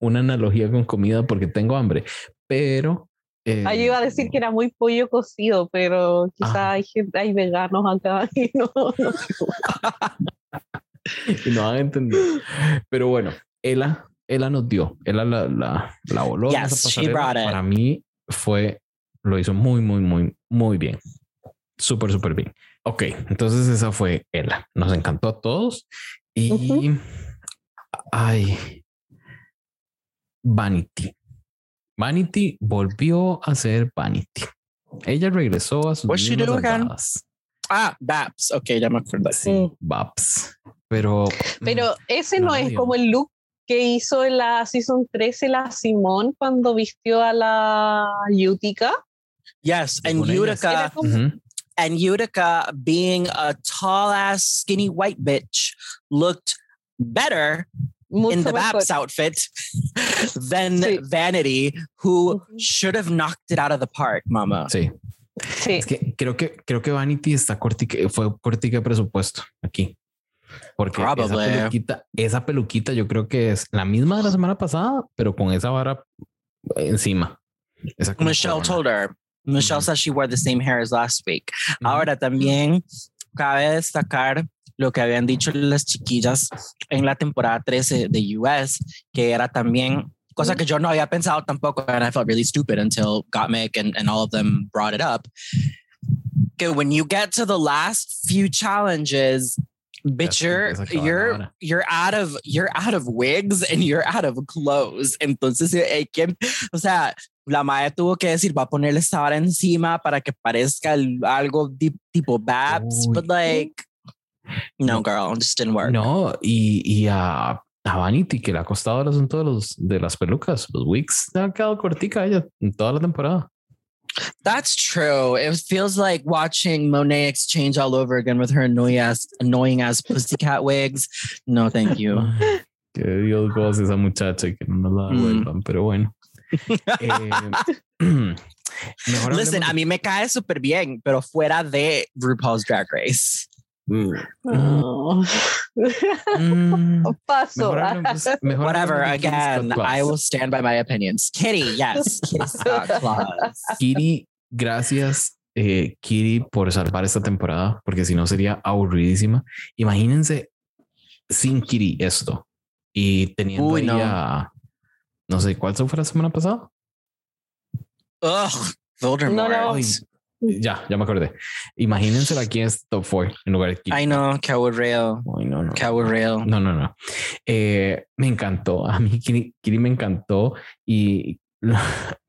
Speaker 1: una analogía con comida porque tengo hambre, pero eh,
Speaker 3: Ah, yo iba a decir que era muy pollo cocido, pero quizá
Speaker 1: Ah.
Speaker 3: hay gente, hay veganos acá y no, no.
Speaker 1: y no van a entender. Pero bueno, ella, ella nos dio, ella la, la, la voló.
Speaker 2: Yes,
Speaker 1: esa
Speaker 2: she
Speaker 1: pasarela.
Speaker 2: brought it.
Speaker 1: Para mí fue, lo hizo muy, muy, muy, muy bien. Súper, súper bien. Ok, entonces esa fue ella. Nos encantó a todos y
Speaker 3: Ujú.
Speaker 1: ay, Vanity. Vanity volvió a ser Vanity. Ella regresó a sus andadas.
Speaker 2: Ah, Baps. Ok, ya me acuerdo.
Speaker 1: Sí, Babs. Pero
Speaker 3: Pero ese no
Speaker 1: No,
Speaker 3: es como el look que hizo en la season 13 la Simón cuando vistió a la Utica.
Speaker 2: Yes, and Utica, and Utica being a tall ass skinny white bitch looked better in the. Baps outfit than
Speaker 3: Sí.
Speaker 2: Vanity, who should have knocked it out of the park, mama.
Speaker 1: sí.
Speaker 3: Sí.
Speaker 1: Es que creo que creo que Vanity está cortica, fue cortica de presupuesto aquí. Porque esa
Speaker 2: Probably.
Speaker 1: peluquita, esa peluquita yo creo que es la misma de la semana pasada, pero con esa vara encima. Esa
Speaker 2: Michelle told her. Michelle said she wore the same hair as last week. Ahora también cabe destacar lo que habían dicho las chiquillas en la temporada 13 de US, que era también cosa que yo no había pensado tampoco, and I felt really stupid until Gottmik and, and all of them brought it up. Que when you get to the last few challenges, bitch, you're you're out of you're out of wigs and you're out of clothes. Entonces, eh, ¿quién- o sea, la madre tuvo que decir, va a ponerle esta vara encima para que parezca algo tipo Babs,
Speaker 1: Uy.
Speaker 2: but like, no, girl, it just didn't work.
Speaker 1: No, y, y a, a Vanity, que le ha costado el asunto de, los, de las pelucas, los wigs, le ha quedado cortica a ella en toda la temporada.
Speaker 2: That's true. It feels like watching Monet exchange all over again with her annoying ass, annoying ass pussycat wigs. No, thank you.
Speaker 1: Que Dios goce esa muchacha y que no nos la
Speaker 2: Mm.
Speaker 1: devuelvan, pero bueno. Eh,
Speaker 2: Listen,
Speaker 1: hablemos
Speaker 2: a mí me cae súper bien, pero fuera de RuPaul's Drag Race.
Speaker 1: De-
Speaker 3: Oh.
Speaker 1: Mm,
Speaker 3: Paso.
Speaker 1: mejor hablemos- mejor
Speaker 2: Whatever.
Speaker 1: Kitty
Speaker 2: Again. I will stand by my opinions. Kitty, yes. Kitty
Speaker 1: gracias, eh, Kiri, por salvar esta temporada, porque si no sería aburridísima. Imagínense sin Kiri esto y teniendo
Speaker 2: Uy, no.
Speaker 1: a- no sé cuál fue la semana pasada.
Speaker 2: Ugh, Voldemort.
Speaker 3: No, no.
Speaker 1: Ay, ya, ya me acordé. Imagínense aquí en este top 4 en lugar de Kiri.
Speaker 2: I know, que aburrido.
Speaker 1: Ay, no, no.
Speaker 2: Que aburrido.
Speaker 1: No, no, no. Eh, me encantó. A mí Kiri, Kiri me encantó y lo,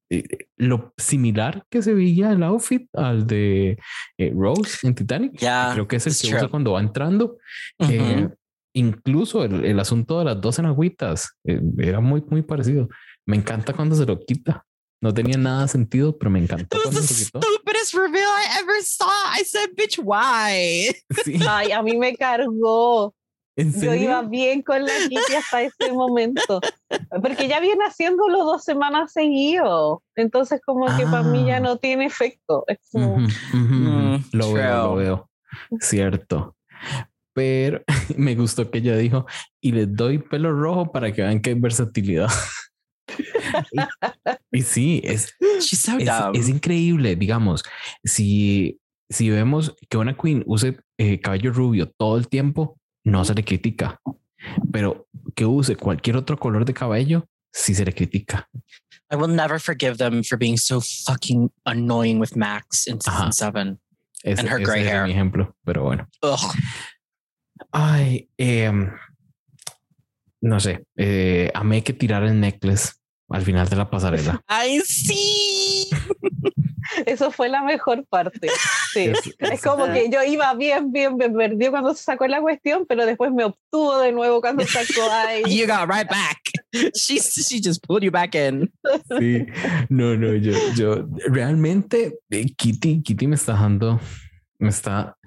Speaker 1: lo similar que se veía el outfit al de eh, Rose en Titanic.
Speaker 2: Yeah,
Speaker 1: Creo que es el
Speaker 2: it's
Speaker 1: que
Speaker 2: true.
Speaker 1: usa cuando va entrando.
Speaker 2: Mhm.
Speaker 1: Eh, incluso el, el asunto de las dos en agüitas eh, era muy, muy parecido. Me encanta cuando se lo quita. No tenía nada sentido, pero me encantó
Speaker 2: It was the stupidest reveal I ever saw. I said, bitch, why?
Speaker 1: Sí,
Speaker 3: Ay, a mí me cargó.
Speaker 1: ¿en
Speaker 3: Yo iba bien con la Kitty hasta ese momento. Porque ya viene haciéndolo dos semanas seguido. Entonces, como que para mí ya
Speaker 1: Ah.
Speaker 3: no tiene efecto. Es como,
Speaker 1: Ujú, ujú, ujú.
Speaker 2: Mm,
Speaker 1: lo veo, lo
Speaker 2: true.
Speaker 1: veo. Cierto. Pero me gustó que ella dijo, y les doy pelo rojo para que vean que hay versatilidad. y, y sí, es,
Speaker 2: so
Speaker 1: es, es increíble. Digamos, si, si vemos que una queen use eh, cabello rubio todo el tiempo, no se le critica. Pero que use cualquier otro color de cabello, sí se le critica.
Speaker 2: I will never forgive them for being so fucking annoying with Max in season
Speaker 1: Ajá.
Speaker 2: seven.
Speaker 1: Ese,
Speaker 2: And her
Speaker 1: ese
Speaker 2: gray hair.
Speaker 1: mi ejemplo, pero bueno.
Speaker 2: Ugh.
Speaker 1: Ay, em, no sé. Eh, amé que tirar el necklace al final de la pasarela.
Speaker 2: I see.
Speaker 3: eso fue la mejor parte. Sí.
Speaker 1: Es-
Speaker 3: Es
Speaker 1: es-
Speaker 3: como que yo iba bien, bien, me perdió cuando se sacó la cuestión, pero después me obtuvo de nuevo cuando sacó ay.
Speaker 2: You got right back. She she just pulled you back in.
Speaker 1: Sí, no, no, yo, yo realmente eh, Kitty, Kitty me está dando, me está,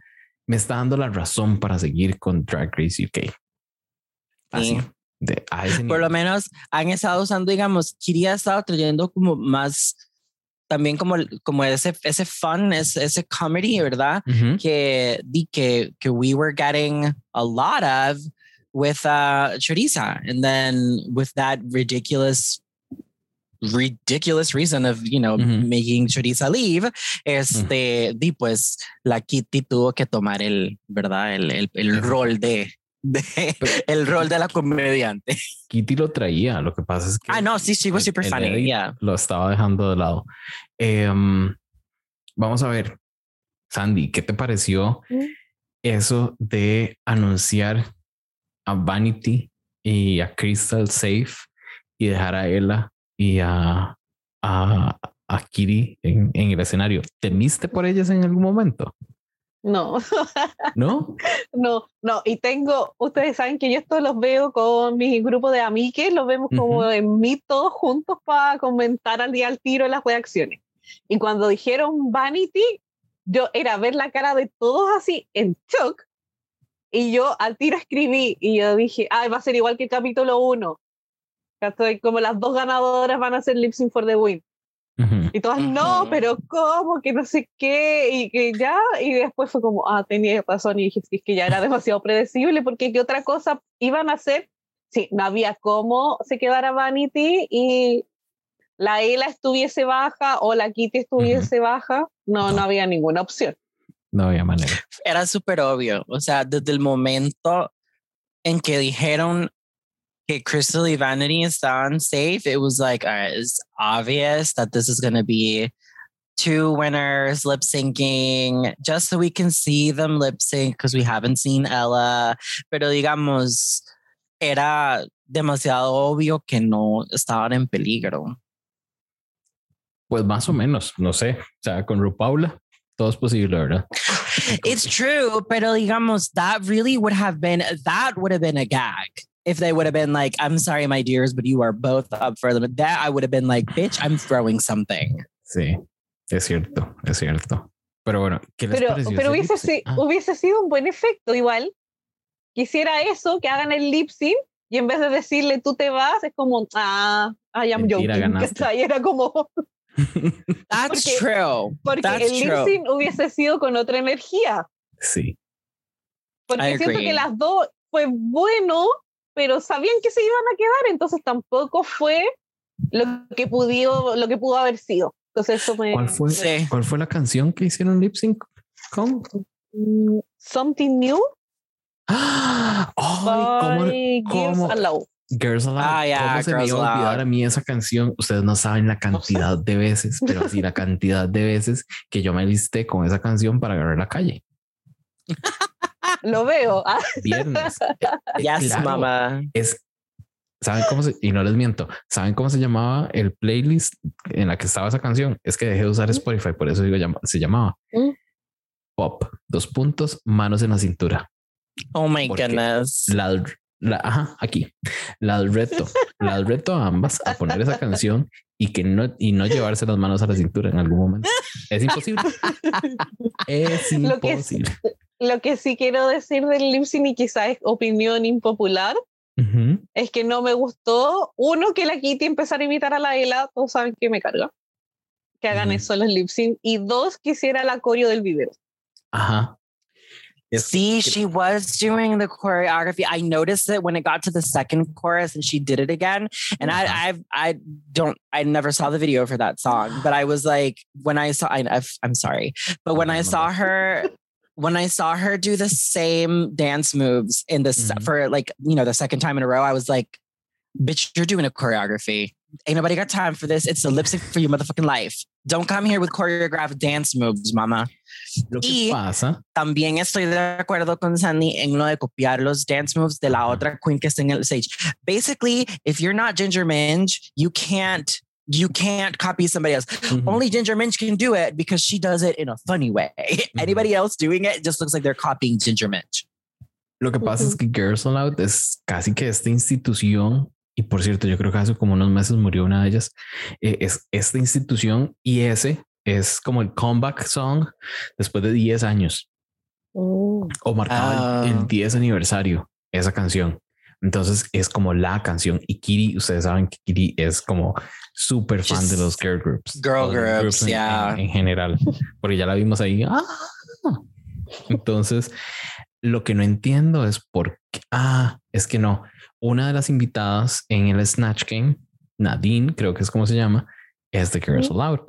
Speaker 1: me está dando la razón para seguir con Drag Race UK. Así,
Speaker 2: Sí.
Speaker 1: De a ese
Speaker 2: Por lo menos han estado usando, digamos, Kiri ha estado trayendo como más, también como, como ese, ese fun, ese, ese comedy, ¿verdad?
Speaker 1: Ujú.
Speaker 2: que, di que, que we were getting a lot of with uh, Choriza. And then with that ridiculous, ridiculous reason of, you know,
Speaker 1: Ujú.
Speaker 2: making Choriza leave, este, di pues la Kitty tuvo que tomar el, ¿verdad? El, el, el rol de, de el rol de la comediante.
Speaker 1: Kitty lo traía, lo que pasa es que
Speaker 2: Ah, no, sí,
Speaker 1: el-
Speaker 2: super
Speaker 1: el
Speaker 2: funny. Yeah.
Speaker 1: lo estaba dejando de lado. Em, vamos a ver, Sandy, ¿qué te pareció
Speaker 3: Mm.
Speaker 1: eso de anunciar a Vanity y a Crystal Safe y dejar a Ella y a, a, a Kiri en, en el escenario. ¿Temiste por ellas en algún momento?
Speaker 3: No,
Speaker 1: ¿No?
Speaker 3: no, no. Y tengo, ustedes saben que yo esto los veo con mi grupo de amigues, los vemos como en mí todos juntos para comentar al día al tiro las reacciones. Y cuando dijeron Vanity, yo era ver la cara de todos así en shock. Y yo al tiro escribí y yo dije, ah, va a ser igual que el capítulo 1. Como las dos ganadoras van a ser lip sync for the win. Y todas, no, pero ¿cómo? Que no sé qué, y que ya, y después fue como, ah, tenía razón, y dije, es que ya era demasiado predecible, porque ¿qué otra cosa iban a hacer? Sí, no había cómo se quedara Vanity y la Ela estuviese baja o la Kitty estuviese baja, no, no había ninguna opción.
Speaker 1: No había manera.
Speaker 2: Era súper obvio. O sea, desde el momento en que dijeron que Crystal y Vanity estaban safe, it was like, all right, it's obvious that this is going to be two winners lip syncing just so we can see them lip sync because we haven't seen Ella. Pero digamos, era demasiado obvio que no estaban en peligro.
Speaker 1: Pues más o menos, no sé. O sea, con RuPaula todo es posible, ¿verdad?
Speaker 2: It's true, pero digamos, that really would have been that would have been a gag. If they would have been like, I'm sorry, my dears, but you are both up for them. That I would have been like, bitch, I'm throwing something.
Speaker 1: Sí, es cierto, es cierto. Pero bueno, ¿qué les
Speaker 3: Pero,
Speaker 1: pareció
Speaker 3: pero
Speaker 1: ese
Speaker 3: hubiese,
Speaker 1: lip
Speaker 3: si-
Speaker 1: Ah,
Speaker 3: hubiese sido un buen efecto igual. Quisiera eso, que hagan el lip sync y en vez de decirle tú te vas, es como, ah, I am
Speaker 1: Mentira,
Speaker 3: joking.
Speaker 1: ganaste.
Speaker 3: ¿cachai? Era como,
Speaker 2: That's
Speaker 3: Porque-
Speaker 2: true.
Speaker 3: porque
Speaker 2: That's
Speaker 3: el lip
Speaker 2: true.
Speaker 3: sync hubiese sido con otra energía.
Speaker 1: sí,
Speaker 3: Porque
Speaker 2: I
Speaker 3: siento
Speaker 2: agree.
Speaker 3: que las dos fue bueno, pero sabían que se iban a quedar, entonces tampoco fue lo que pudo, lo que pudo haber sido. Entonces eso me...
Speaker 1: ¿Cuál fue,
Speaker 2: Sí.
Speaker 1: ¿Cuál fue la canción que hicieron lip sync con?
Speaker 3: Mm, Something New
Speaker 1: ¡Ah! ¡Ay! ¿Cómo, cómo-
Speaker 3: Aloud.
Speaker 1: Girls Aloud.
Speaker 2: Ah, ya,
Speaker 1: ¿Cómo se me
Speaker 2: Girls
Speaker 1: iba a olvidar a mí esa canción? Ustedes no saben la cantidad de veces, pero sí la cantidad de veces que yo me listé con esa canción para agarrar la calle.
Speaker 3: Lo veo.
Speaker 1: Viernes.
Speaker 2: Yes,
Speaker 1: claro,
Speaker 2: mama.
Speaker 1: Es, ¿saben cómo se, y no les miento, ¿saben cómo se llamaba el playlist en la que estaba esa canción? Es que dejé de usar Spotify, por eso digo, se llamaba
Speaker 3: Mm.
Speaker 1: Pop, dos puntos, manos en la cintura.
Speaker 2: Oh my
Speaker 1: Porque
Speaker 2: goodness.
Speaker 1: La, la- ajá, aquí. La del reto, la del reto a ambas a poner esa canción y que no, y no llevarse las manos a la cintura en algún momento. Es imposible. Es
Speaker 3: Lo que es-
Speaker 1: imposible.
Speaker 3: Lo que sí quiero decir del lip sync y quizás es opinión impopular,
Speaker 1: Ujú.
Speaker 3: es que no me gustó, uno, que la Kitty empezara a imitar a la Ela, todos saben que me carga, que hagan
Speaker 1: Ujú.
Speaker 3: eso los lip sync, y dos, quisiera la coreo del video.
Speaker 1: Ajá. Es
Speaker 2: See,
Speaker 1: que-
Speaker 2: she was doing the choreography. I noticed it when it got to the second chorus and she did it again. And I,
Speaker 1: Uh-huh.
Speaker 2: I, I don't, I never saw the video for that song, but I was like, when I saw, I, I'm sorry, but when I saw her, when I saw her do the same dance moves in this
Speaker 1: Mhm.
Speaker 2: for like, you know, the second time in a row, I was like, bitch, you're doing a choreography. Ain't nobody got time for this. It's a lip sync for your motherfucking life. Don't come here with choreographed dance moves, mama.
Speaker 1: Lo que
Speaker 2: y-
Speaker 1: pasa,
Speaker 2: También estoy de acuerdo con Sandy en lo de copiar los dance moves de la otra queen que está en el stage. Basically, if you're not Ginger Minge, you can't you can't copy somebody else.
Speaker 1: ujú,
Speaker 2: Only Ginger Minge can do it because she does it in a funny way. Anybody else doing it just looks like they're copying Ginger Minge.
Speaker 1: Lo que pasa es
Speaker 3: Ujú.
Speaker 1: que Girls Aloud es casi que esta institución, y por cierto, yo creo que hace como unos meses murió una de ellas, eh, es esta institución y ese es como el comeback song después de 10 años o marcaba el-
Speaker 2: Ah.
Speaker 1: el 10 aniversario, esa canción. Entonces es como la canción y Kiri, ustedes saben que Kiri es como súper fan de los girl groups.
Speaker 2: girl groups,
Speaker 1: en-
Speaker 2: yeah.
Speaker 1: En, en general, porque ya la vimos ahí. Ah. Entonces, lo que no entiendo es por qué. Ah, es que no. Una de las invitadas en el Snatch Game, Nadine, creo que es como se llama, es de Girls Aloud.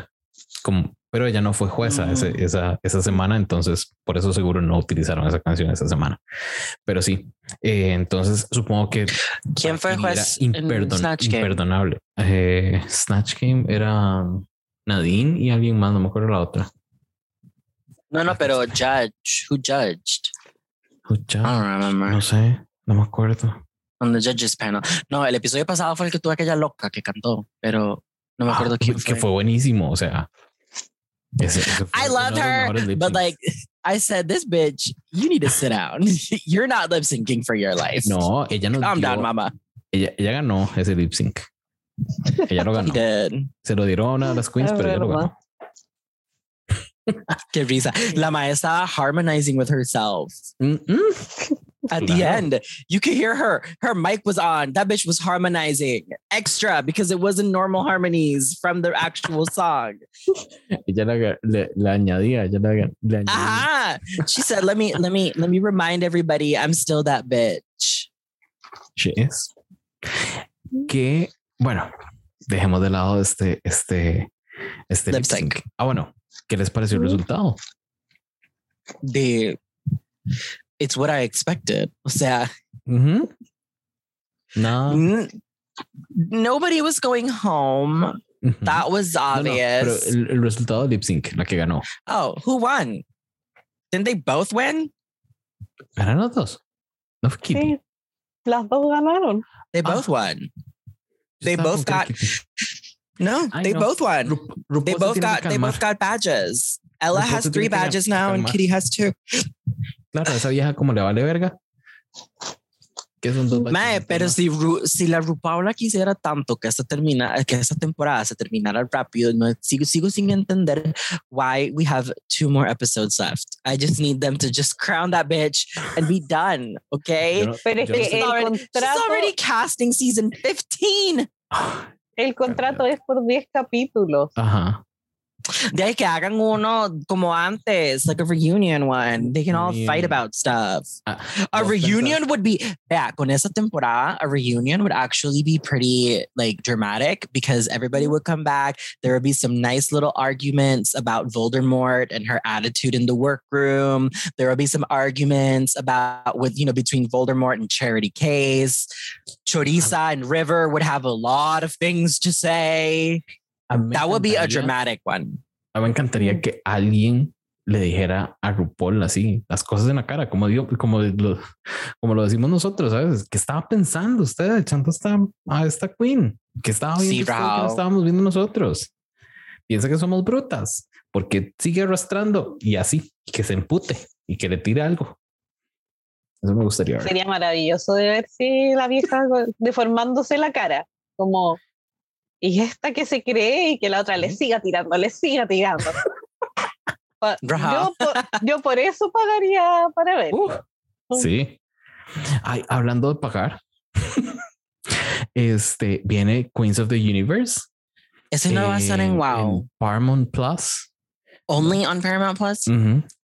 Speaker 1: Como, pero ella no fue jueza ese-
Speaker 2: Mm.
Speaker 1: esa, esa semana, entonces por eso seguro no utilizaron esa canción esa semana. Pero sí, eh, entonces supongo que
Speaker 2: ¿Quién fue juez
Speaker 1: imperdon-
Speaker 2: Snatch Game?
Speaker 1: imperdonable. Eh, Snatch Game era Nadine y alguien más, no me acuerdo la otra.
Speaker 2: No, no, pero judge. Who judged?
Speaker 1: Escucha,
Speaker 2: I don't remember.
Speaker 1: no sé, no me acuerdo.
Speaker 2: On the judges panel. No, el episodio pasado fue el que tuvo aquella loca que cantó, pero No me
Speaker 1: Ah,
Speaker 2: acuerdo quién
Speaker 1: que
Speaker 2: fue.
Speaker 1: fue buenísimo. O sea, ese- ese fue
Speaker 2: I
Speaker 1: uno de
Speaker 2: loved her, but like I said, this bitch, you need to sit down. You're not lip syncing for your life.
Speaker 1: no, ella nos
Speaker 2: Calm
Speaker 1: dio-
Speaker 2: down, mama.
Speaker 1: ella, ella ganó ese lip sync. Ella lo ganó.
Speaker 2: did.
Speaker 1: Se lo dieron a una de las queens, pero ella lo ganó.
Speaker 2: Qué risa. La maestra harmonizing with herself.
Speaker 1: Mm, mm.
Speaker 2: At the end, you could hear her. Her mic was on. That bitch was harmonizing extra because it wasn't normal harmonies from the actual song.
Speaker 1: Ella la- le, le añadía, ella la- le añadía.
Speaker 2: Aha! She said, "Let me, let me, let me remind everybody, I'm still that bitch."
Speaker 1: She is. Que, bueno, dejemos de lado este, este, este
Speaker 2: Lip
Speaker 1: sync. Ah, bueno, ¿qué les pareció el
Speaker 3: Mm.
Speaker 1: resultado?
Speaker 2: The, it's what I expected. O sea,
Speaker 1: Ujú. No.
Speaker 2: n- nobody was going home.
Speaker 1: Ujú.
Speaker 2: That was obvious.
Speaker 1: No, no, pero
Speaker 2: obvious.
Speaker 1: el, el resultado del lip sync, la que ganó.
Speaker 2: oh, who won? Didn't they both win?
Speaker 1: Eran los dos. No fue Kitty.
Speaker 3: Sí, las dos ganaron.
Speaker 2: They
Speaker 1: Ah.
Speaker 2: both won. They both
Speaker 1: con que era
Speaker 2: got- No,
Speaker 1: I
Speaker 2: they
Speaker 1: know.
Speaker 2: both won.
Speaker 1: Ru- RuPaul
Speaker 2: They
Speaker 1: se
Speaker 2: both got they both got badges. Ella
Speaker 1: RuPaul
Speaker 2: has three badges now, and. Kitty has two.
Speaker 1: Claro, esa vieja como le vale verga. Que son dos
Speaker 2: Mae, pero si, Ru- si la RuPaula quisiera tanto que esta, termina, que esta temporada se terminara rápido, no, sigo, sigo sin entender why we have two more episodes left. I just need them to just crown that bitch and be done, okay?
Speaker 1: No-
Speaker 3: Pero es
Speaker 1: no
Speaker 3: que
Speaker 1: sé-
Speaker 3: el
Speaker 2: already- She's
Speaker 3: contrato,
Speaker 2: already casting season 15.
Speaker 3: el contrato es por 10 capítulos.
Speaker 1: Ajá.
Speaker 2: De ahí que hagan uno como antes, like a reunion one. They can all fight about stuff.
Speaker 1: Ah,
Speaker 2: A reunion would be yeah, con esa temporada, a reunion would actually be pretty like dramatic because everybody would come back. There would be some nice little arguments about Voldemort and her attitude in the workroom. There would be some arguments about with you know between Voldemort and Charity Case. Choriza and River would have a lot of things to say.
Speaker 1: A mí me
Speaker 2: That would be a dramatic one.
Speaker 1: A mí me encantaría que alguien le dijera a RuPaul así las cosas en la cara, como digo, como lo, como lo decimos nosotros, ¿sabes? ¿Qué estaba pensando usted echando esta, a esta queen? ¿Qué estaba viendo
Speaker 2: Sí,
Speaker 1: usted que no estábamos viendo nosotros? Piensa que somos brutas porque sigue arrastrando y así, y que se empute y que le tire algo. Eso me gustaría ver.
Speaker 3: Sería maravilloso de ver si la vieja deformándose la cara, como y esta que se cree y que la otra le siga tirando, le siga tirando. Yo, por, yo por eso pagaría para ver.
Speaker 1: Uh, sí. Ay, hablando de pagar, este viene Queens of the Universe.
Speaker 2: Ese no va a estar en
Speaker 1: en-
Speaker 2: Wow.
Speaker 1: en Paramount Plus.
Speaker 2: Only on Paramount Plus?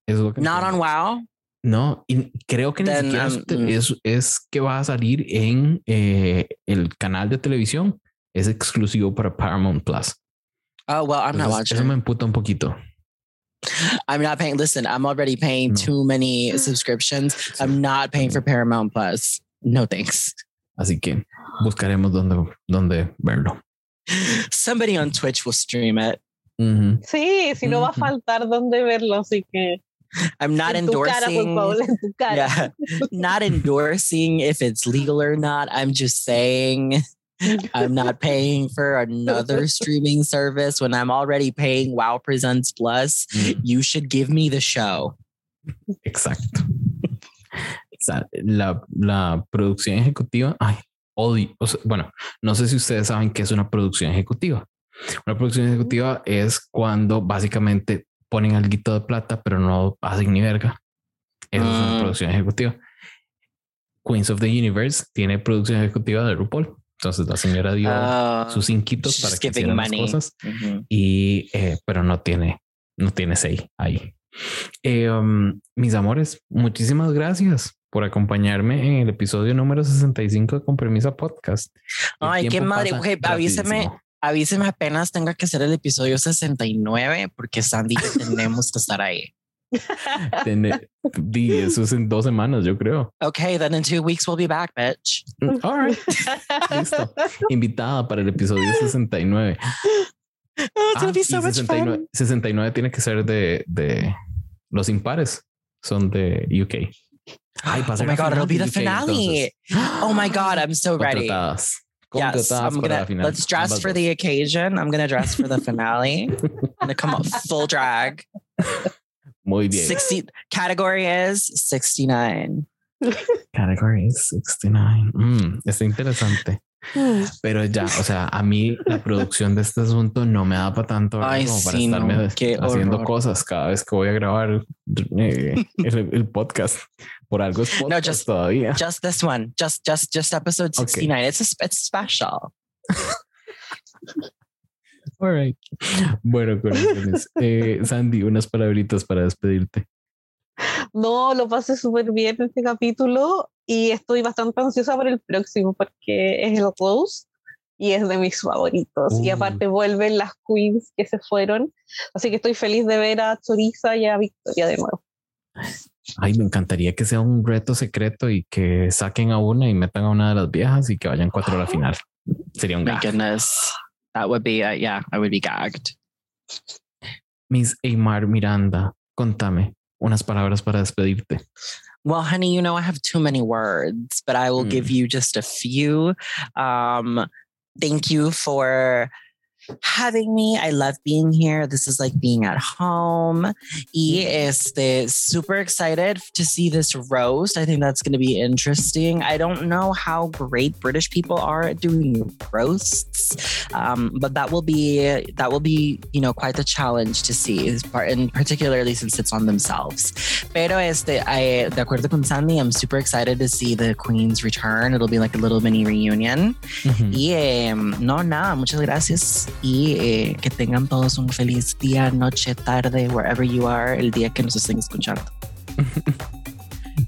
Speaker 1: Es lo que
Speaker 2: Not on. Wow.
Speaker 1: No, y creo que ni
Speaker 2: Then,
Speaker 1: siquiera
Speaker 2: um,
Speaker 1: es, es, es que va a salir en eh, el canal de televisión. Es exclusivo para Paramount Plus.
Speaker 2: Oh well, I'm not watching.
Speaker 1: eso me emputa un poquito.
Speaker 2: I'm not paying. Listen, I'm already paying
Speaker 1: No.
Speaker 2: too many subscriptions. I'm not paying for Paramount Plus. No thanks.
Speaker 1: Así que buscaremos dónde, dónde verlo.
Speaker 2: Somebody on Twitch will stream it.
Speaker 1: Ujú.
Speaker 3: Sí, si no va a faltar dónde verlo, así que
Speaker 2: I'm not
Speaker 3: en tu cara, por
Speaker 2: endorsing.
Speaker 3: favor, en.
Speaker 2: Yeah, not endorsing if it's legal or not. I'm just saying I'm not paying for another streaming service when I'm already paying Wow Presents Plus.
Speaker 1: Mm,
Speaker 2: You should give me the show.
Speaker 1: Exacto. La, la producción ejecutiva, ay, odio. o sea, bueno, no sé si ustedes saben qué es una producción ejecutiva. Una producción ejecutiva es cuando básicamente ponen algo de plata, pero no hacen ni verga. Esa es una
Speaker 2: Mm.
Speaker 1: producción ejecutiva. Queens of the Universe tiene producción ejecutiva de RuPaul. Entonces la señora dio
Speaker 2: Uh,
Speaker 1: sus inquitos para que hicieran las cosas
Speaker 2: mhm.
Speaker 1: y eh, pero no tiene no tiene say ahí Eh, um, mis amores muchísimas gracias por acompañarme en el episodio número 65 de Compromisa Podcast El
Speaker 2: Ay, qué madre. Güey, avíseme, avíseme apenas tenga que ser el episodio 69 porque Sandy y yo tenemos que estar ahí.
Speaker 1: Tiene- di, eso es en dos semanas yo creo
Speaker 2: Okay, then in two weeks we'll be back, bitch.
Speaker 1: Mm, all right. listo invitada para el episodio 69
Speaker 2: Oh, it's
Speaker 1: Ah,
Speaker 2: be so
Speaker 1: y
Speaker 2: much
Speaker 1: 69,
Speaker 2: fun.
Speaker 1: 69 tiene que ser de, de los impares son de UK Ay,
Speaker 2: Oh my god, it'll be the
Speaker 1: UK,
Speaker 2: finale.
Speaker 1: entonces.
Speaker 2: Oh my god, I'm so ready.
Speaker 1: Contratadas.
Speaker 2: Yes, I'm gonna let's dress for the occasion. I'm gonna dress for the finale. I'm gonna come up full drag.
Speaker 1: Muy bien.
Speaker 2: 60 category is 69.
Speaker 1: Category is 69. Mm, está interesante. Mm. Pero ya, o sea, a mí la producción de este asunto no me da para tanto
Speaker 2: Ay,
Speaker 1: como para
Speaker 2: sí,
Speaker 1: estarme
Speaker 2: no,
Speaker 1: haciendo
Speaker 2: horror.
Speaker 1: cosas cada vez que voy a grabar eh, el, el podcast. Por algo es podcast
Speaker 2: just-
Speaker 1: todavía.
Speaker 2: Just this one. Just just just episode 69. It's a, it's special.
Speaker 1: All right. Bueno, corazones. Eh, Sandy, unas palabritas para despedirte.
Speaker 3: No, lo pasé súper bien en este capítulo y estoy bastante ansiosa por el próximo porque es el Rose y es de mis favoritos. Y
Speaker 1: Uh.
Speaker 3: aparte vuelven las queens que se fueron. Así que estoy feliz de ver a Choriza y a Victoria de nuevo.
Speaker 1: Ay, me encantaría que sea un reto secreto y que saquen a una y metan a una de las viejas y que vayan cuatro a la final. Sería un
Speaker 2: goodness. That would be uh, yeah, I would be gagged.
Speaker 1: Miss Eymar Miranda, contame unas palabras para despedirte.
Speaker 2: Well, honey, you know I have too many words, but I will give you just a few. Um, thank you for having me. I love being here. This is like being at home. Y este, super excited to see this roast. I think that's going to be interesting. I don't know how great British people are at doing roasts, um, but that will be that will be you know quite the challenge to see, and particularly since it's on themselves. Pero este, I, de acuerdo con Sandy, I'm super excited to see the Queen's return. It'll be like a little mini reunion.
Speaker 1: Ujú.
Speaker 2: Y eh, no, nada, muchas gracias. Y eh, que tengan todos un feliz día, noche, tarde, wherever you are, el día que nos estén escuchando.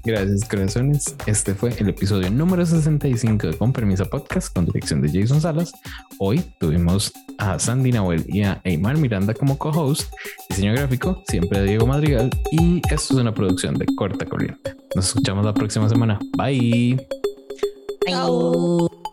Speaker 1: Gracias, corazones. Este fue el episodio número 65 de Con Permisa Podcast con dirección de Jason Salas. Hoy tuvimos a Sandy Nahuel y a Eymar Miranda como co-host, diseño gráfico, siempre de Diego Madrigal. Y esto es una producción de Corta Corriente. Nos escuchamos la próxima semana. Bye.
Speaker 3: Chao.